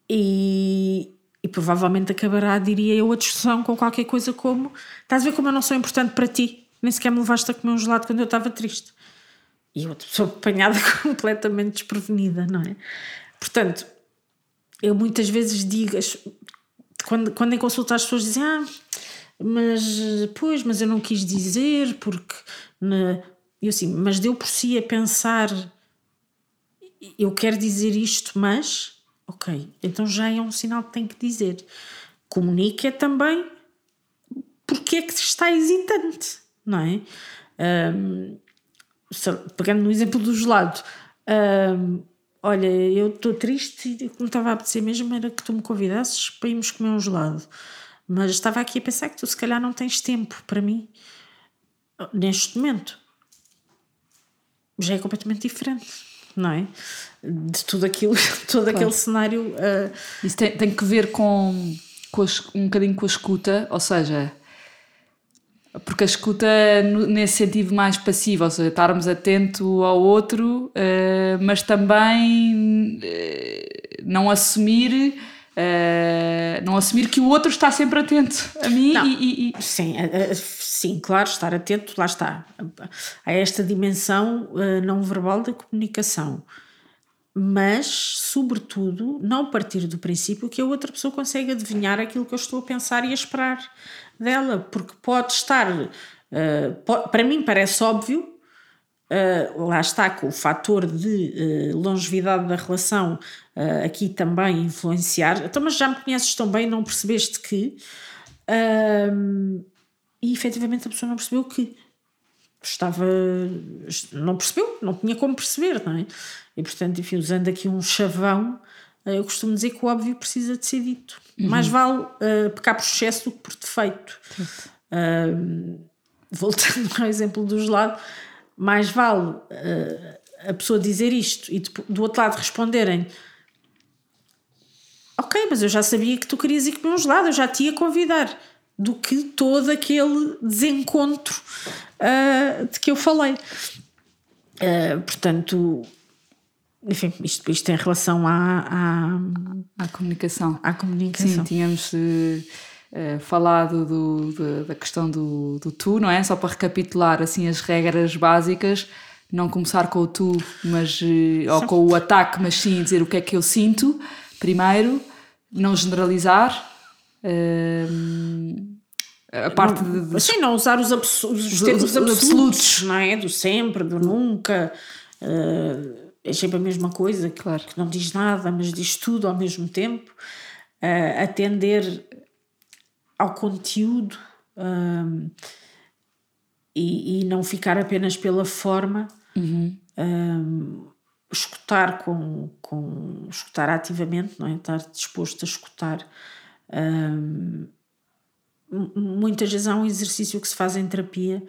S2: E, e provavelmente acabará, diria eu, a discussão com qualquer coisa como: estás a ver como eu não sou importante para ti? Nem sequer me levaste a comer um gelado quando eu estava triste. E outra pessoa apanhada completamente desprevenida, não é? Portanto, eu muitas vezes digo, quando, quando em consulta as pessoas dizem: Ah, mas pois, mas eu não quis dizer porque. Eu assim, mas deu por si a pensar: eu quero dizer isto, mas Ok, então já é um sinal que tem que dizer. Comunica também porque é que está hesitante, não é? Um, pegando no exemplo do gelado, olha, eu estou triste e o que me estava a apetecer mesmo era que tu me convidasses para irmos comer um gelado. Mas estava aqui a pensar que tu se calhar não tens tempo para mim neste momento. Já é completamente diferente não é? De tudo aquilo, todo claro. aquele cenário. Uh...
S1: Isso tem, tem que ver com, com um bocadinho com a escuta, ou seja, porque a escuta nesse sentido mais passivo, ou seja, estarmos atento ao outro, uh, mas também uh, não assumir Uh, não assumir que o outro está sempre atento a mim
S2: não,
S1: e,
S2: e, Sim, sim, claro, estar atento, lá está, a esta dimensão não verbal da comunicação. Mas, sobretudo, não partir do princípio que a outra pessoa consegue adivinhar aquilo que eu estou a pensar e a esperar dela, porque pode estar. Pode, para mim parece óbvio Uh, lá está com o fator de uh, longevidade da relação uh, aqui também influenciar. Então, mas já me conheces tão bem, não percebeste que. e efetivamente a pessoa não percebeu que estava. Não percebeu, não tinha como perceber, não é? E portanto, enfim, usando aqui um chavão, eu costumo dizer que o óbvio precisa de ser dito. Uhum. Mais vale pecar por excesso do que por defeito. voltando ao exemplo do gelado mais vale uh, a pessoa dizer isto e do outro lado responderem ok, mas eu já sabia que tu querias ir comer um gelado, eu já te ia convidar do que todo aquele desencontro uh, de que eu falei uh, portanto enfim, isto, isto em relação à,
S1: à, à comunicação
S2: à comunicação
S1: sim, tínhamos Uh, falado do, do, da questão do, do tu, não é? Só para recapitular assim as regras básicas, não começar com o tu, mas uh, ou com o ataque, mas sim dizer o que é que eu sinto primeiro, não generalizar. Uh, a parte
S2: não, de, de, sim, não usar os, os termos absolutos, absolutos, não é? Do sempre, do nunca. É sempre a mesma coisa, claro. que não diz nada, mas diz tudo ao mesmo tempo. atender ao conteúdo um, e, e, não ficar apenas pela forma, uhum. um, escutar com, com escutar ativamente, não é? Estar disposto a escutar. Um, muitas vezes há um exercício que se faz em terapia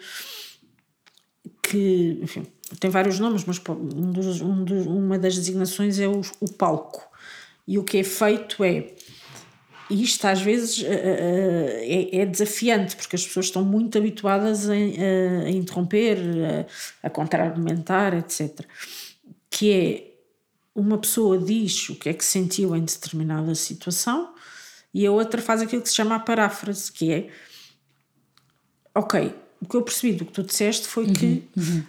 S2: que enfim, tem vários nomes, mas um dos, um dos, uma das designações é o, o palco. E o que é feito é isto às vezes uh, é, é, desafiante, porque as pessoas estão muito habituadas a, a, interromper, a, a contra-argumentar, etc. Que é uma pessoa diz o que é que sentiu em determinada situação e a outra faz aquilo que se chama a paráfrase, que é ok, o que eu percebi do que tu disseste foi uhum, que uhum.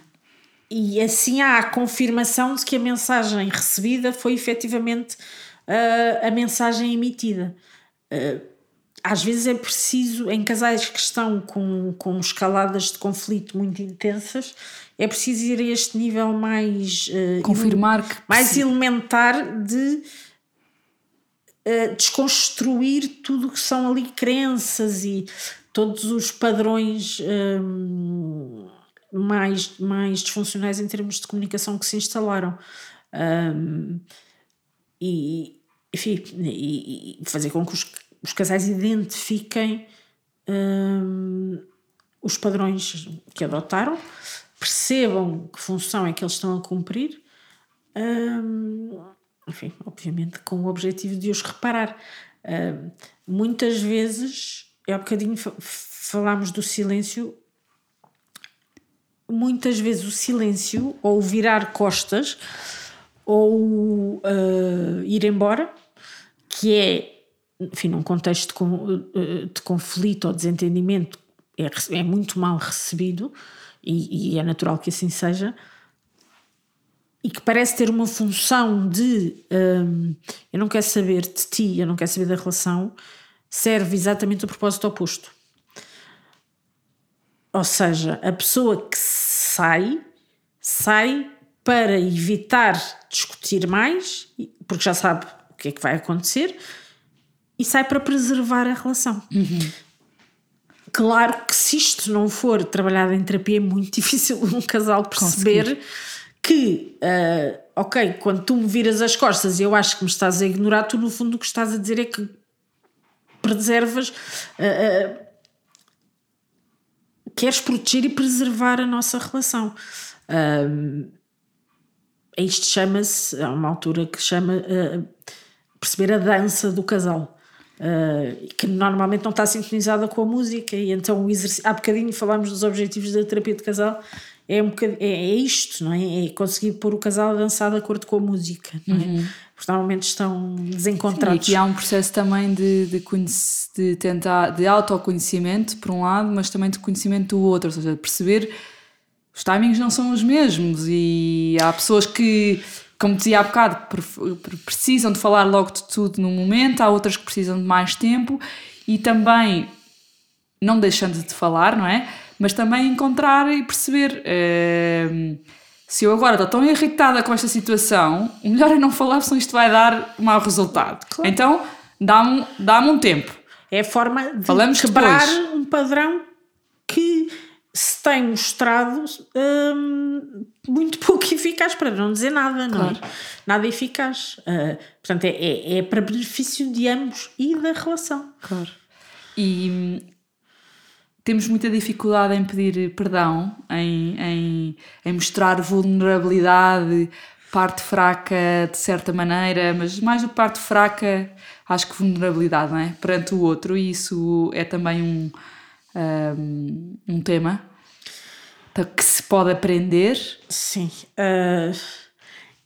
S2: E assim há a confirmação de que a mensagem recebida foi efetivamente uh, a mensagem emitida. Uh, às vezes é preciso, em casais que estão com, com escaladas de conflito muito intensas, é preciso ir a este nível mais. Uh,
S1: Confirmar que.
S2: Mais elementar de desconstruir tudo o que são ali crenças e todos os padrões um, mais, mais disfuncionais em termos de comunicação que se instalaram. Um, e, enfim, e, e fazer com que os os casais identifiquem hum, os padrões que adotaram, percebam que função é que eles estão a cumprir, hum, enfim, obviamente com o objetivo de os reparar. Hum, muitas vezes, há bocadinho falámos do silêncio, muitas vezes o silêncio, ou virar costas, ou uh, ir embora, que é enfim, num contexto de, de conflito ou desentendimento, é, é muito mal recebido e, e, é natural que assim seja. E que parece ter uma função de um, eu não quero saber de ti, eu não quero saber da relação, serve exatamente o propósito oposto. Ou seja, a pessoa que sai, sai para evitar discutir mais, porque já sabe o que é que vai acontecer, e sai para preservar a relação. Uhum. Claro que se isto não for trabalhado em terapia, é muito difícil um casal perceber Conseguir. que, uh, ok, quando tu me viras as costas e eu acho que me estás a ignorar, tu no fundo o que estás a dizer é que preservas. Uh, uh, queres proteger e preservar a nossa relação. Uh, isto chama-se, há uma altura que chama uh, perceber a dança do casal. Uh, que normalmente não está sintonizada com a música, e então o exercício, há bocadinho falámos dos objetivos da terapia de casal, é, um é, é isto, não é? É conseguir pôr o casal a dançar de acordo com a música, não é? Uhum. Porque normalmente estão desencontrados.
S1: Sim, e aqui há um processo também de, de, de tentar, de autoconhecimento, por um lado, mas também de conhecimento do outro, ou seja, perceber os timings não são os mesmos e há pessoas que como dizia há bocado, precisam de falar logo de tudo no momento, há outras que precisam de mais tempo e também, não deixando de falar, não é? Mas também encontrar e perceber. Uh, se eu agora estou tão irritada com esta situação, o melhor é não falar, senão isto vai dar mau resultado. Claro. Então, dá-me dá um tempo.
S2: É a forma de Falamos quebrar depois. um padrão que se tem mostrado hum, muito pouco eficaz, para não dizer nada, claro. não é? Nada eficaz. Uh, portanto, é, é, é, para benefício de ambos e da relação.
S1: Claro. E hum, temos muita dificuldade em pedir perdão, em, em, em mostrar vulnerabilidade, parte fraca de certa maneira, mas mais do que parte fraca, acho que vulnerabilidade, não é? Perante o outro, e isso é também um um, um tema que se pode aprender.
S2: Sim. Uh,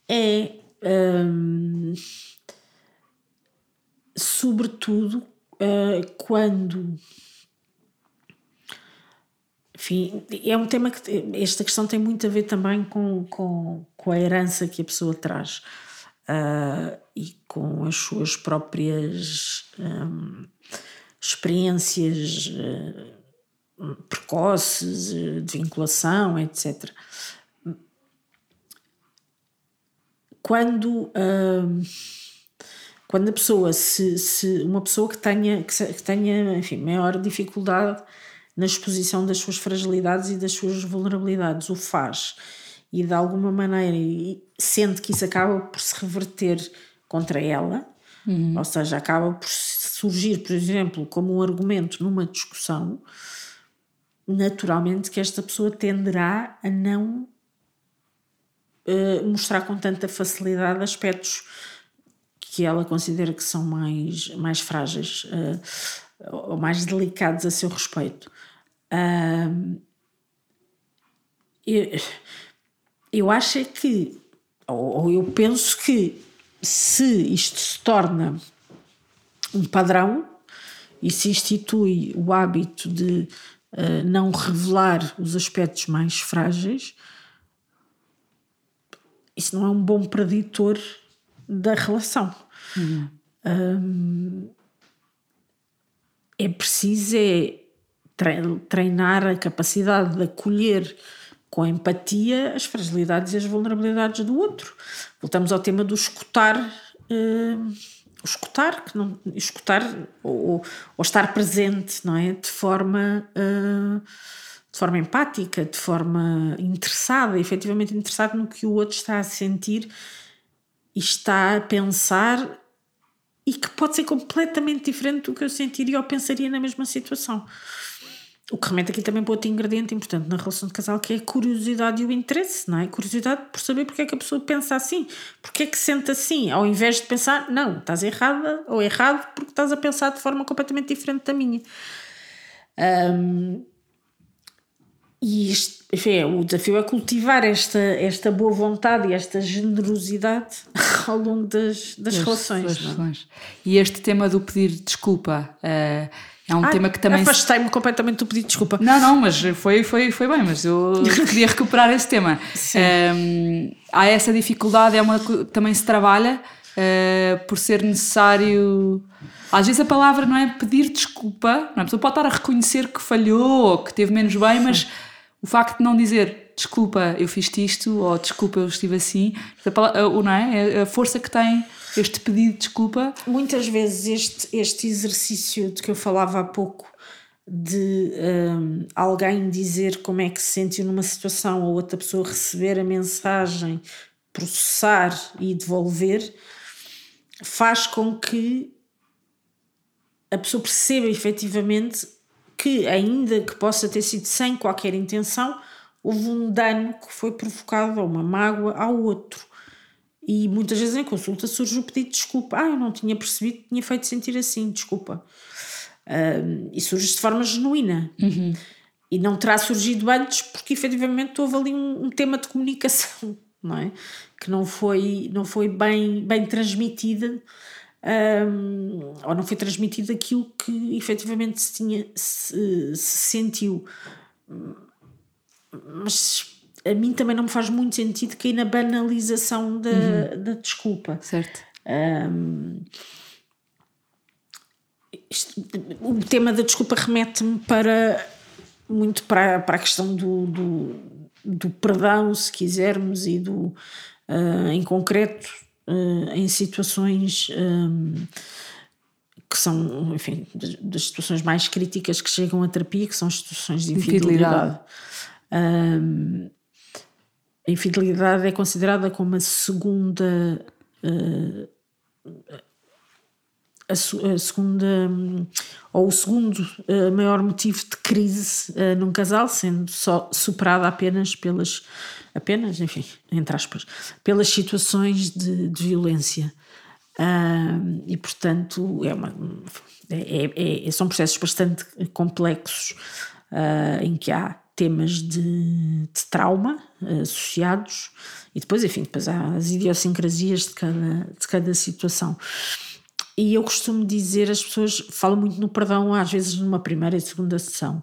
S2: é. Um, sobretudo uh, quando. Enfim, é um tema que. Esta questão tem muito a ver também com, com, com a herança que a pessoa traz uh, e com as suas próprias. Um, experiências uh, precoces uh, de vinculação, etc. Quando, uh, quando a pessoa se, se uma pessoa que tenha, que tenha enfim, maior dificuldade na exposição das suas fragilidades e das suas vulnerabilidades o faz e de alguma maneira sente que isso acaba por se reverter contra ela, uhum. ou seja, acaba por surgir, por exemplo, como um argumento numa discussão, naturalmente que esta pessoa tenderá a não uh, mostrar com tanta facilidade aspectos que ela considera que são mais, mais frágeis uh, ou mais delicados a seu respeito. Eu, eu acho é que, ou, ou eu penso que, se isto se torna um padrão e se institui o hábito de uh, não revelar os aspectos mais frágeis, isso não é um bom preditor da relação. Uhum. Um, é preciso é treinar a capacidade de acolher com empatia as fragilidades e as vulnerabilidades do outro. Voltamos ao tema do escutar, uh, escutar, que não, escutar ou, ou, estar presente, não é? De forma, uh, de forma empática, de forma interessada, efetivamente interessado no que o outro está a sentir e está a pensar e que pode ser completamente diferente do que eu sentiria ou pensaria na mesma situação. O que remete aqui também para outro ingrediente importante na relação de casal, que é a curiosidade e o interesse, não é? Curiosidade por saber porque é que a pessoa pensa assim, porque é que sente assim, ao invés de pensar, não, estás errada ou errado porque estás a pensar de forma completamente diferente da minha. Um, e isto, enfim, o desafio é cultivar esta, esta boa vontade e esta generosidade ao longo das, das, relações. Das é? relações.
S1: E este tema do pedir desculpa. Uh, é um Ai, tema que também.
S2: Afastei-me completamente do pedido de desculpa.
S1: Não, não, mas foi, foi, foi bem, mas eu queria recuperar esse tema. Um, ehm, há essa dificuldade, é uma, também se trabalha uh, por ser necessário. Às vezes a palavra não é pedir desculpa, não é? a pessoa pode estar a reconhecer que falhou, que teve menos bem, mas o facto de não dizer desculpa, eu fiz isto, ou desculpa, eu estive assim, a, não é? é a força que tem este pedido de desculpa?
S2: Muitas vezes este, este exercício de que eu falava há pouco de um, alguém dizer como é que se sentiu numa situação ou outra pessoa receber a mensagem, processar e devolver, faz com que a pessoa perceba efetivamente que, ainda que possa ter sido sem qualquer intenção, houve um dano que foi provocado, ou uma mágoa ao outro. E muitas vezes em consulta surge o pedido de desculpa. Ah, eu não tinha percebido, tinha feito sentir assim, desculpa. E surge de forma genuína. Uhum. E não terá surgido antes porque efetivamente houve ali um, um, tema de comunicação, não é? Que não foi, não foi bem, bem transmitida. Um, ou não foi transmitido aquilo que efetivamente se, tinha, se, se sentiu. Mas a mim também não me faz muito sentido cair na banalização da, uhum. da desculpa. Certo. Um, isto, o tema da desculpa remete-me para muito para, para a questão do, do, do perdão, se quisermos, e do uh, em concreto uh, em situações um, que são, enfim, das, das, situações mais críticas que chegam à terapia, que são as situações de infidelidade. infidelidade. Um, a infidelidade é considerada como a segunda. Uh, a, a, segunda ou o segundo uh, maior motivo de crise uh, num casal, sendo só superada apenas pelas apenas, enfim, entre aspas, pelas situações de, de violência. Uh, e portanto é uma, é, é, é, são processos bastante complexos em que há temas de, de, trauma associados e depois, enfim, depois há as idiosincrasias de cada, de cada situação. E eu costumo dizer, as pessoas falam muito no perdão, às vezes numa primeira e segunda sessão.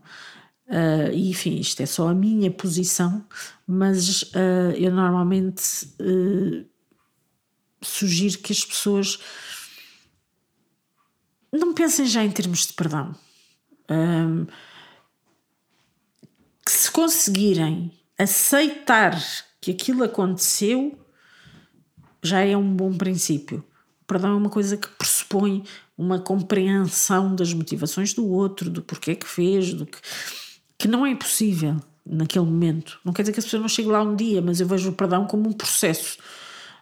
S2: Uh, e enfim, isto é só a minha posição, mas uh, eu normalmente uh, sugiro que as pessoas não pensem já em termos de perdão que se conseguirem aceitar que aquilo aconteceu, já é um bom princípio. O perdão é uma coisa que pressupõe uma compreensão das motivações do outro, do porquê que fez, do que, que não é possível naquele momento. Não quer dizer que a pessoa não chegue lá um dia, mas eu vejo o perdão como um processo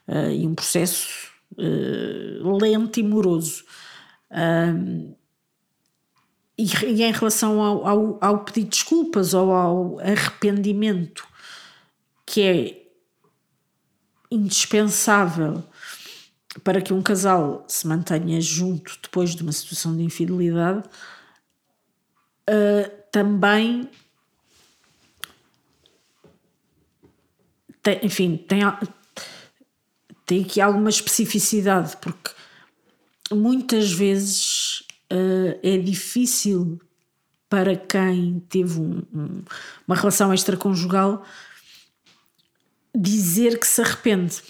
S2: uh, e um processo uh, lento e moroso. Uh, e, e em relação ao, ao, ao pedido de desculpas ou ao arrependimento, que é indispensável para que um casal se mantenha junto depois de uma situação de infidelidade, uh, também tem, enfim, tem, tem aqui alguma especificidade, porque muitas vezes uh, é difícil para quem teve um, um, uma relação extraconjugal dizer que se arrepende.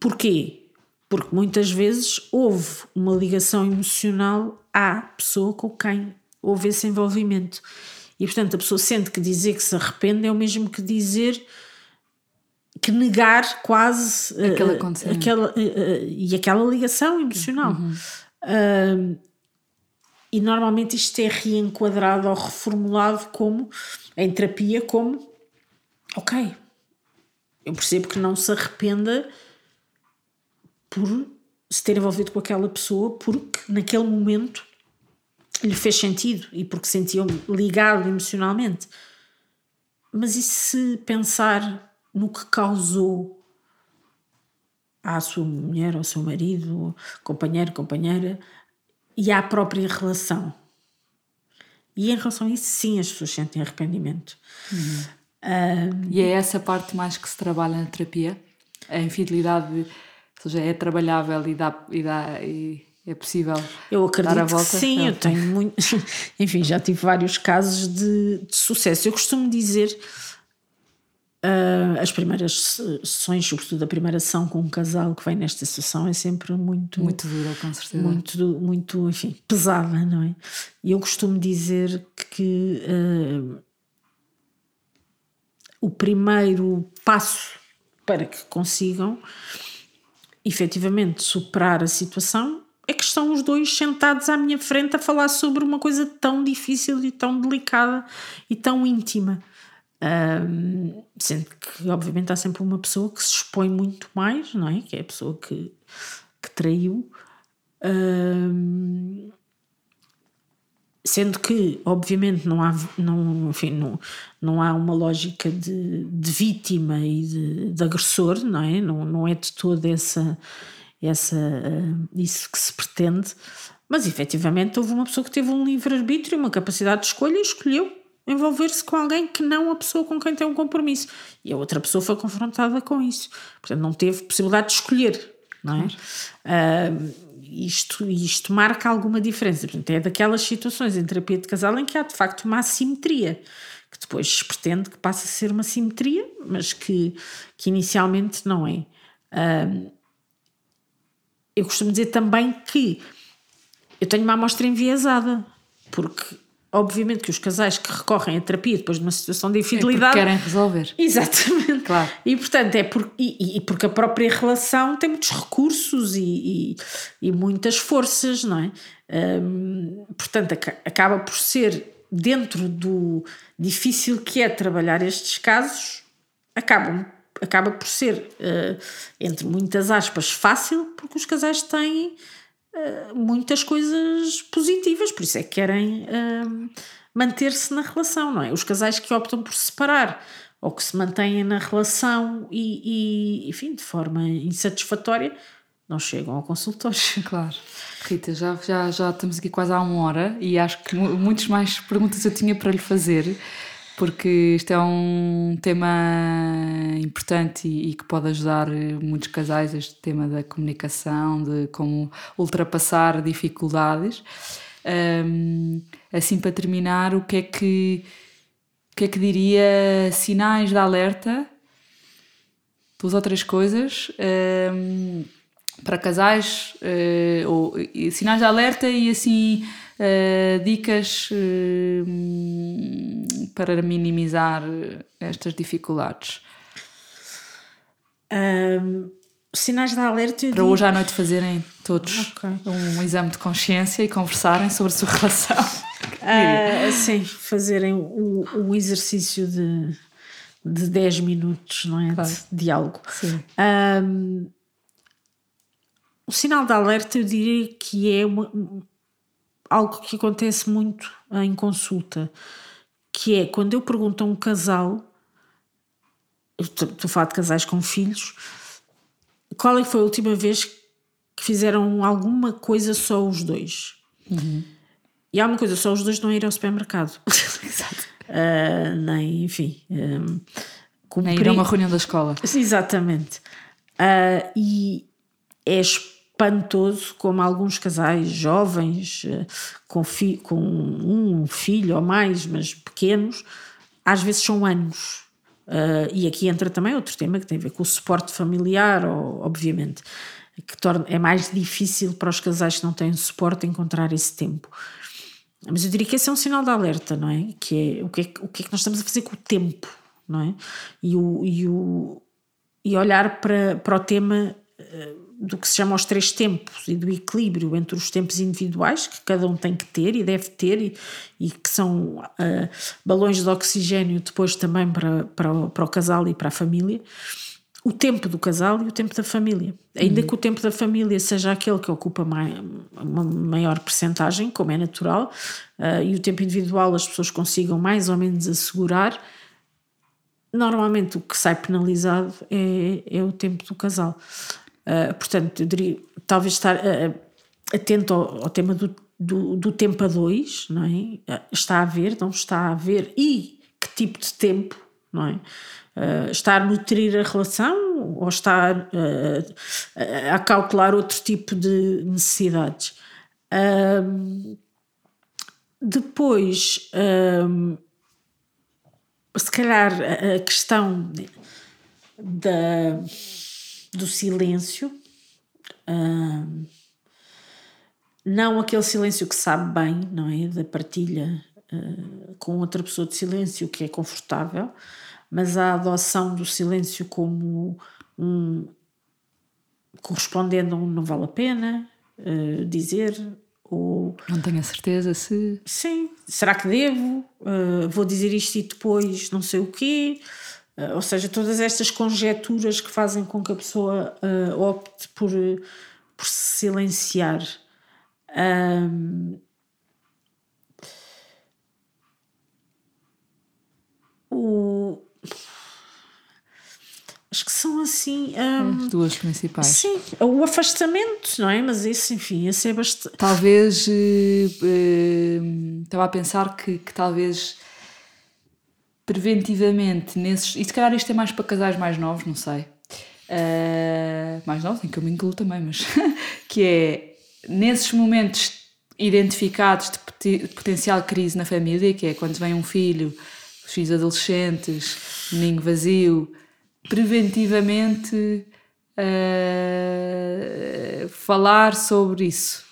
S2: Porquê? Porque muitas vezes houve uma ligação emocional à pessoa com quem houve esse envolvimento. E portanto a pessoa sente que dizer que se arrepende é o mesmo que dizer que negar quase
S1: Aquele
S2: uh, aquela, uh, uh, e aquela ligação emocional. E normalmente isto é reenquadrado ou reformulado como em terapia como ok, eu percebo que não se arrependa por se ter envolvido com aquela pessoa porque naquele momento lhe fez sentido e porque se sentiu ligado emocionalmente. Mas e se pensar no que causou à sua mulher, ao seu marido, companheiro, companheira e à própria relação? E em relação a isso, sim, as pessoas sentem arrependimento.
S1: Uhum. Um, e é essa parte mais que se trabalha na terapia? A infidelidade, ou seja, é trabalhável e dá, e dá e é possível
S2: eu acredito
S1: dar a volta?
S2: Que sim, eu tenho muito. Enfim, já tive vários casos de, de sucesso. Eu costumo dizer. Uh, as primeiras sessões, sobretudo a primeira sessão com um casal que vem nesta situação, é sempre muito.
S1: Muito dura, com certeza.
S2: Muito, muito enfim, pesada, não é? E eu costumo dizer que. Uh, o primeiro passo para que consigam efetivamente superar a situação é que estão os dois sentados à minha frente a falar sobre uma coisa tão difícil e tão delicada e tão íntima. Um, sendo que, obviamente, há sempre uma pessoa que se expõe muito mais, não é? Que é a pessoa que, que traiu. Um, sendo que, obviamente, não há, não, enfim, não, não há uma lógica de, de vítima e de, de, agressor, não é? Não, não é de toda essa, essa, uh, isso que se pretende, mas efetivamente houve uma pessoa que teve um livre-arbítrio, uma capacidade de escolha e escolheu envolver-se com alguém que não a pessoa com quem tem um compromisso. E a outra pessoa foi confrontada com isso. Portanto, não teve possibilidade de escolher, não é? Uh, isto, isto marca alguma diferença. Portanto, é daquelas situações em terapia de casal em que há de facto uma assimetria, que depois se pretende que passe a ser uma simetria, mas que, que inicialmente não é. Um, eu costumo dizer também que eu tenho uma amostra enviesada, porque obviamente que os casais que recorrem à terapia depois de uma situação de infidelidade
S1: é querem resolver.
S2: Exatamente. Claro. E portanto é por, e, e porque a própria relação tem muitos recursos e, e, e muitas forças, não é? Hum, portanto, acaba por ser dentro do difícil que é trabalhar estes casos, acabam acaba por ser, uh, entre muitas aspas, fácil, porque os casais têm uh, muitas coisas positivas, por isso é que querem uh, manter-se na relação, não é? Os casais que optam por separar ou que se mantêm na relação e, e enfim, de forma insatisfatória, não chegam ao consultório.
S1: Claro. Rita, já, já, já estamos aqui quase há uma hora e acho que muitas mais perguntas eu tinha para lhe fazer porque isto é um tema importante e, e, que pode ajudar muitos casais, este tema da comunicação, de como ultrapassar dificuldades. Um, assim, para terminar, o que é que, o que, é que diria sinais de alerta, duas ou três coisas, um, para casais, uh, ou, sinais de alerta e assim uh, dicas uh, para minimizar estas dificuldades?
S2: Um, sinais de alerta.
S1: Para digo... hoje à noite fazerem todos okay. um exame de consciência e conversarem sobre a sua relação.
S2: Uh, sim, fazerem um, um, exercício de, de 10 minutos, não é? Claro. De diálogo.
S1: Sim.
S2: Um, o sinal de alerta eu diria que é uma, algo que acontece muito em consulta, que é quando eu pergunto a um casal, estou a falar de casais com filhos, qual é que foi a última vez que fizeram alguma coisa só os dois?
S1: Uhum.
S2: E há uma coisa, só os dois não ir ao supermercado. Exato. Uh, nem, enfim. Um,
S1: cumprir... Nem ir a uma reunião da escola.
S2: Exatamente. Uh, e é espantoso como alguns casais jovens eh, com, fi com um filho ou mais, mas pequenos, às vezes são anos Uh, e aqui entra também outro tema que tem a ver com o suporte familiar, ou, obviamente, que torna, é mais difícil para os casais que não têm suporte encontrar esse tempo. Mas eu diria que esse é um sinal de alerta, não é? Que é o que é, o que, é que nós estamos a fazer com o tempo, não é? E, o, e, o, e olhar para, para o tema uh, do que se chama os três tempos e do equilíbrio entre os tempos individuais que cada um tem que ter e deve ter e, e que são uh, balões de oxigênio depois também para, para, o, para o casal e para a família. O tempo do casal e o tempo da família. Ainda uhum. que o tempo da família seja aquele que ocupa mai, uma maior percentagem como é natural uh, e o tempo individual as pessoas consigam mais ou menos assegurar normalmente o que sai penalizado é, é o tempo do casal Uh, portanto, eu diria, talvez estar uh, atento ao, ao, tema do, do, do, tempo a dois, não é? Está a ver, não está a ver e que tipo de tempo, não é? está a nutrir a relação ou está a calcular outro tipo de necessidades. depois, se calhar a questão da do silêncio, uh, não aquele silêncio que sabe bem, não é? Da partilha uh, com outra pessoa de silêncio que é confortável, mas a adoção do silêncio como um correspondendo a um não vale a pena uh, dizer ou
S1: não tenho a certeza se
S2: sim será que devo? Uh, vou dizer isto e depois não sei o quê Uh, ou seja, todas estas conjecturas que fazem com que a pessoa uh, opte por, por se silenciar. Um, o, acho que são assim. Um,
S1: As duas principais.
S2: Sim, o afastamento, não é? Mas isso, enfim, esse é bastante.
S1: Talvez. Uh, estava a pensar que, que talvez preventivamente nesses. E se calhar isto é mais para casais mais novos, não sei. Uh, mais novos, em que eu me incluo também, mas. que é nesses momentos identificados de potencial crise na família, que é quando vem um filho, os filhos adolescentes, ninho vazio, preventivamente uh, falar sobre isso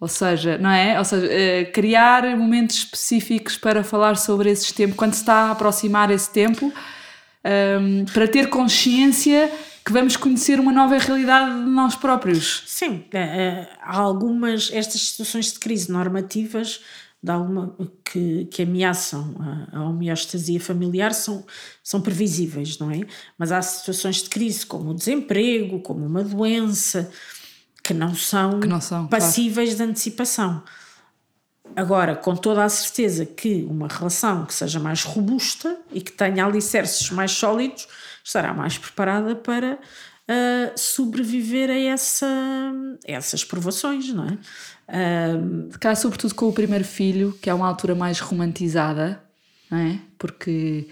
S1: ou seja, não é? Ou seja, uh, criar momentos específicos para falar sobre esses tempos, quando se está a aproximar esse tempo, um, ehm, para ter consciência que vamos conhecer uma nova realidade de nós próprios.
S2: Sim, uh, há algumas, estas situações de crise normativas de alguma, que, que ameaçam a, a homeostasia familiar são, são previsíveis, não é? Mas há situações de crise como o desemprego, como uma doença, que não são, que não são passíveis claro. de antecipação. Agora, com toda a certeza que uma relação que seja mais robusta e que tenha alicerces mais sólidos estará mais preparada para uh, sobreviver a, essa, a essas provações, não é?
S1: Uh, Se calhar, sobretudo com o primeiro filho, que é uma altura mais romantizada, não é? Porque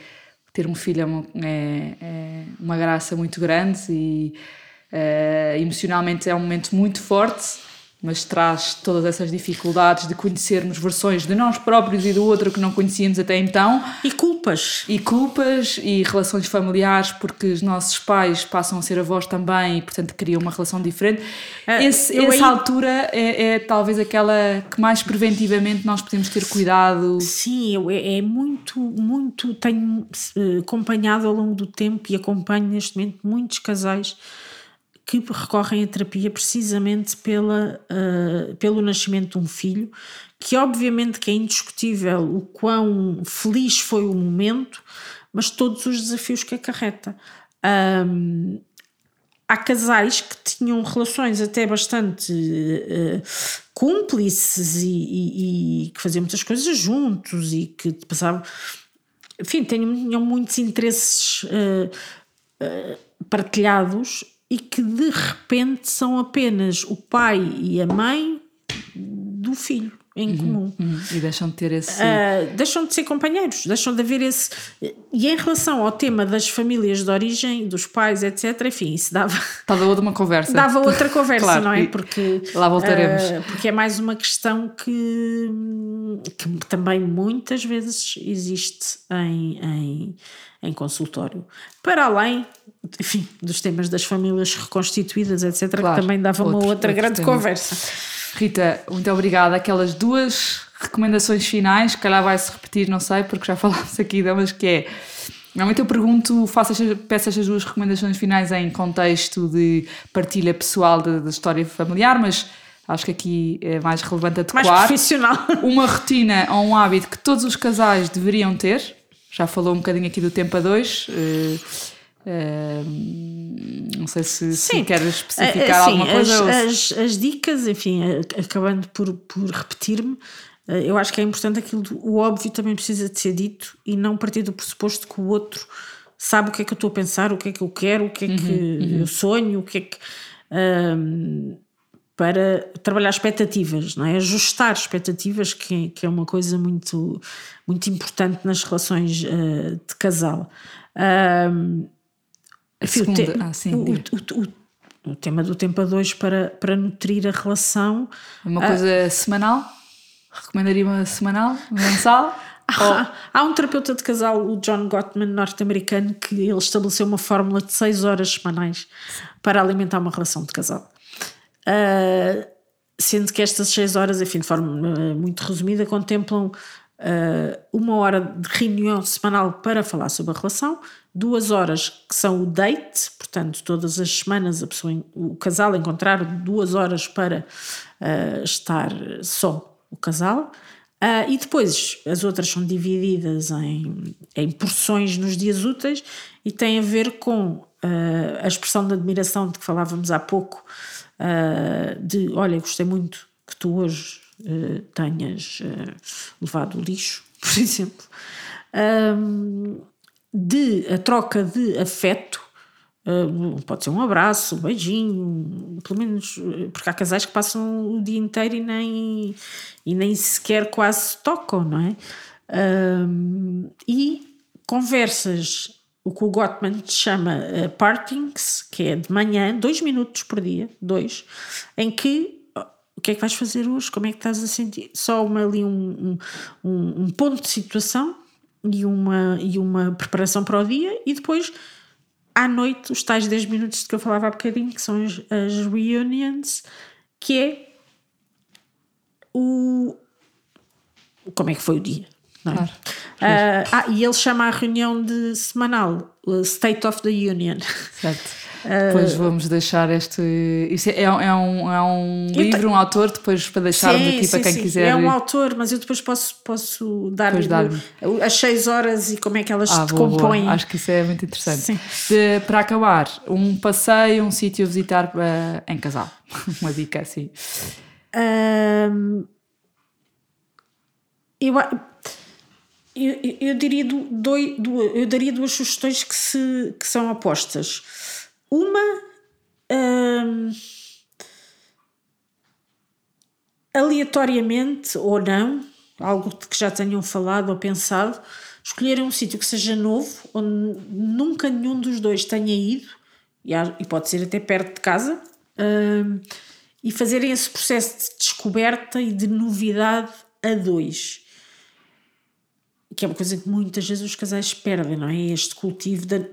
S1: ter um filho é uma, é, é uma graça muito grande e Uh, emocionalmente é um momento muito forte, mas traz todas essas dificuldades de conhecermos versões de nós próprios e do outro que não conhecíamos até então.
S2: E culpas.
S1: E culpas e relações familiares, porque os nossos pais passam a ser avós também e, portanto, criam uma relação diferente. Uh, Esse, essa aí... altura é, é, talvez aquela que mais preventivamente nós podemos ter cuidado.
S2: Sim, eu, é, é muito, muito. Tenho eh, acompanhado ao longo do tempo e acompanho neste momento muitos casais que recorrem à terapia precisamente pela, uh, pelo nascimento de um filho, que obviamente que é indiscutível o quão feliz foi o momento, mas todos os desafios que acarreta. Um, há casais que tinham relações até bastante uh, cúmplices e, e, e, que faziam muitas coisas juntos e que passavam. Enfim, tinham, muitos interesses uh, uh, partilhados e que de repente são apenas o pai e a mãe do filho em uhum, comum.
S1: Uhum. E deixam de ter esse.
S2: Uh, deixam de ser companheiros, deixam de haver esse. E em relação ao tema das famílias de origem, dos pais, etc., enfim, isso dava.
S1: Dava outra conversa.
S2: Dava outra conversa, claro, não é? Porque.
S1: Lá voltaremos. Uh,
S2: porque é mais uma questão que que também muitas vezes existe em, em, em consultório. Para além, enfim, dos temas das famílias reconstituídas, etc., claro, que também dava outro, uma outra grande tema. conversa.
S1: Rita, muito obrigada. Aquelas duas recomendações finais, que calhar vai-se repetir, não sei, porque já falámos aqui delas, que é. Normalmente eu pergunto, faço estas, peço estas duas recomendações finais em contexto de partilha pessoal da, da história familiar, mas acho que aqui é mais relevante adequar.
S2: Mais profissional.
S1: Uma rotina ou um hábito que todos os casais deveriam ter. Já falou um bocadinho aqui do tempo a dois. Uh, uh, não sei se, se queres especificar uh, alguma coisa.
S2: As, as, as, dicas, enfim, acabando por, por repetir-me, eu acho que é importante aquilo do, o óbvio também precisa de ser dito e não partir do pressuposto que o outro sabe o que é que eu estou a pensar, o que é que eu quero, o que é que uhum, uhum. eu sonho, o que é que. Um, para trabalhar expectativas, não é? Ajustar expectativas, que, que é uma coisa muito, muito importante nas relações uh, de casal. Um,
S1: segunda, o, te, ah, sim,
S2: o, o, o, tema do tempo a dois para, para nutrir a relação.
S1: Uma coisa uh, semanal? Recomendaria uma semanal? Mensal?
S2: Há, há um terapeuta de casal, o John Gottman, norte-americano, que ele estabeleceu uma fórmula de 6 horas semanais para alimentar uma relação de casal. Uh, sendo que estas 6 horas, enfim, de forma muito resumida, contemplam uma hora de reunião semanal para falar sobre a relação, duas horas que são o date, portanto, todas as semanas a pessoa, o casal encontrar duas horas para uh, estar só o casal. Uh, e depois as outras são divididas em, em porções nos dias úteis e tem a ver com uh, a expressão de admiração de que falávamos há pouco, de olha, gostei muito que tu hoje tenhas levado o lixo, por exemplo, de a troca de afeto Uh, pode ser um abraço, um beijinho, pelo menos, porque há casais que passam o dia inteiro e nem, e nem sequer quase tocam, não é? E conversas, o que o Gottman chama uh, partings, que é de manhã, dois minutos por dia, dois, em que que é que vais fazer hoje? Como é que estás a sentir? Só uma, ali um, um, um ponto de situação e uma, e uma preparação para o dia e depois à noite, os tais 10 minutos de que eu falava há bocadinho, que são as, as reunions, que é o. Como é que foi o dia? É? Claro. Uh, ah, e ele chama a reunião de semanal State of the Union.
S1: Certo. Depois vamos deixar este. Isso é, é, é um, é um livro, um autor, depois para deixarmos sim, aqui sim, para quem
S2: sim.
S1: quiser.
S2: É um autor, mas eu depois posso, posso dar-lhe dar as seis horas e como é que elas ah, se compõem.
S1: Acho que isso é muito interessante. De, para acabar, um passeio, um sítio a visitar uh, em casal. Uma dica assim.
S2: Um, eu, eu, eu, diria dois, eu daria duas sugestões que, se, que são opostas. Uma. Hum, aleatoriamente ou não, algo de que já tenham falado ou pensado, escolherem um sítio que seja novo, onde nunca nenhum dos dois tenha ido, e pode ser até perto de casa, hum, e fazerem esse processo de descoberta e de novidade a dois. Que é uma coisa que muitas vezes os casais perdem, não é? Este cultivo da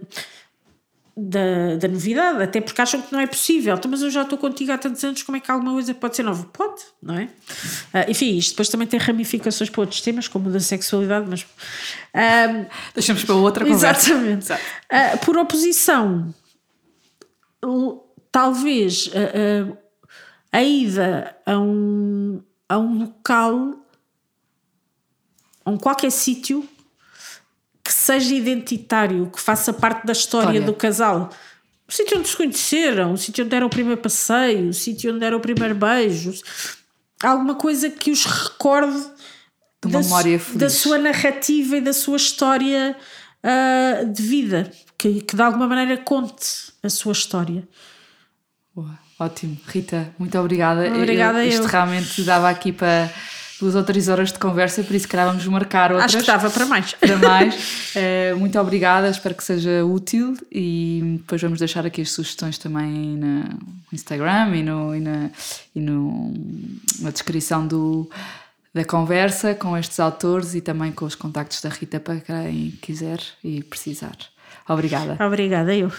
S2: da, da novidade, até porque acham que não é possível. Então, mas eu já estou contigo há tantos anos, como é que alguma coisa pode ser nova? Pode, não é? Uh, enfim, isto depois também tem ramificações para outros temas, como o da sexualidade, mas. Uh,
S1: Deixamos para outra conversa.
S2: Exatamente. Uh, por oposição, talvez a ida a um, a um local, a um qualquer sítio que seja identitário, que faça parte da história, história. do casal. O sítio onde se conheceram, o sítio onde era o primeiro passeio, o sítio onde era o primeiro beijo, alguma coisa que os recorde
S1: de da, memória
S2: da sua narrativa e da sua história uh, de vida, que, que de alguma maneira conte a sua história.
S1: Boa, ótimo. Rita, muito obrigada.
S2: Obrigada
S1: eu, Isto eu. realmente dava aqui para duas ou três horas de conversa, por isso que vamos marcar outras.
S2: Acho que estava para mais.
S1: Para mais. Uh, muito obrigada, espero que seja útil e depois vamos deixar aqui as sugestões também no Instagram e, no, e, na, e no, na descrição do, da conversa com estes autores e também com os contactos da Rita para quem quiser e precisar. Obrigada.
S2: Obrigada, eu.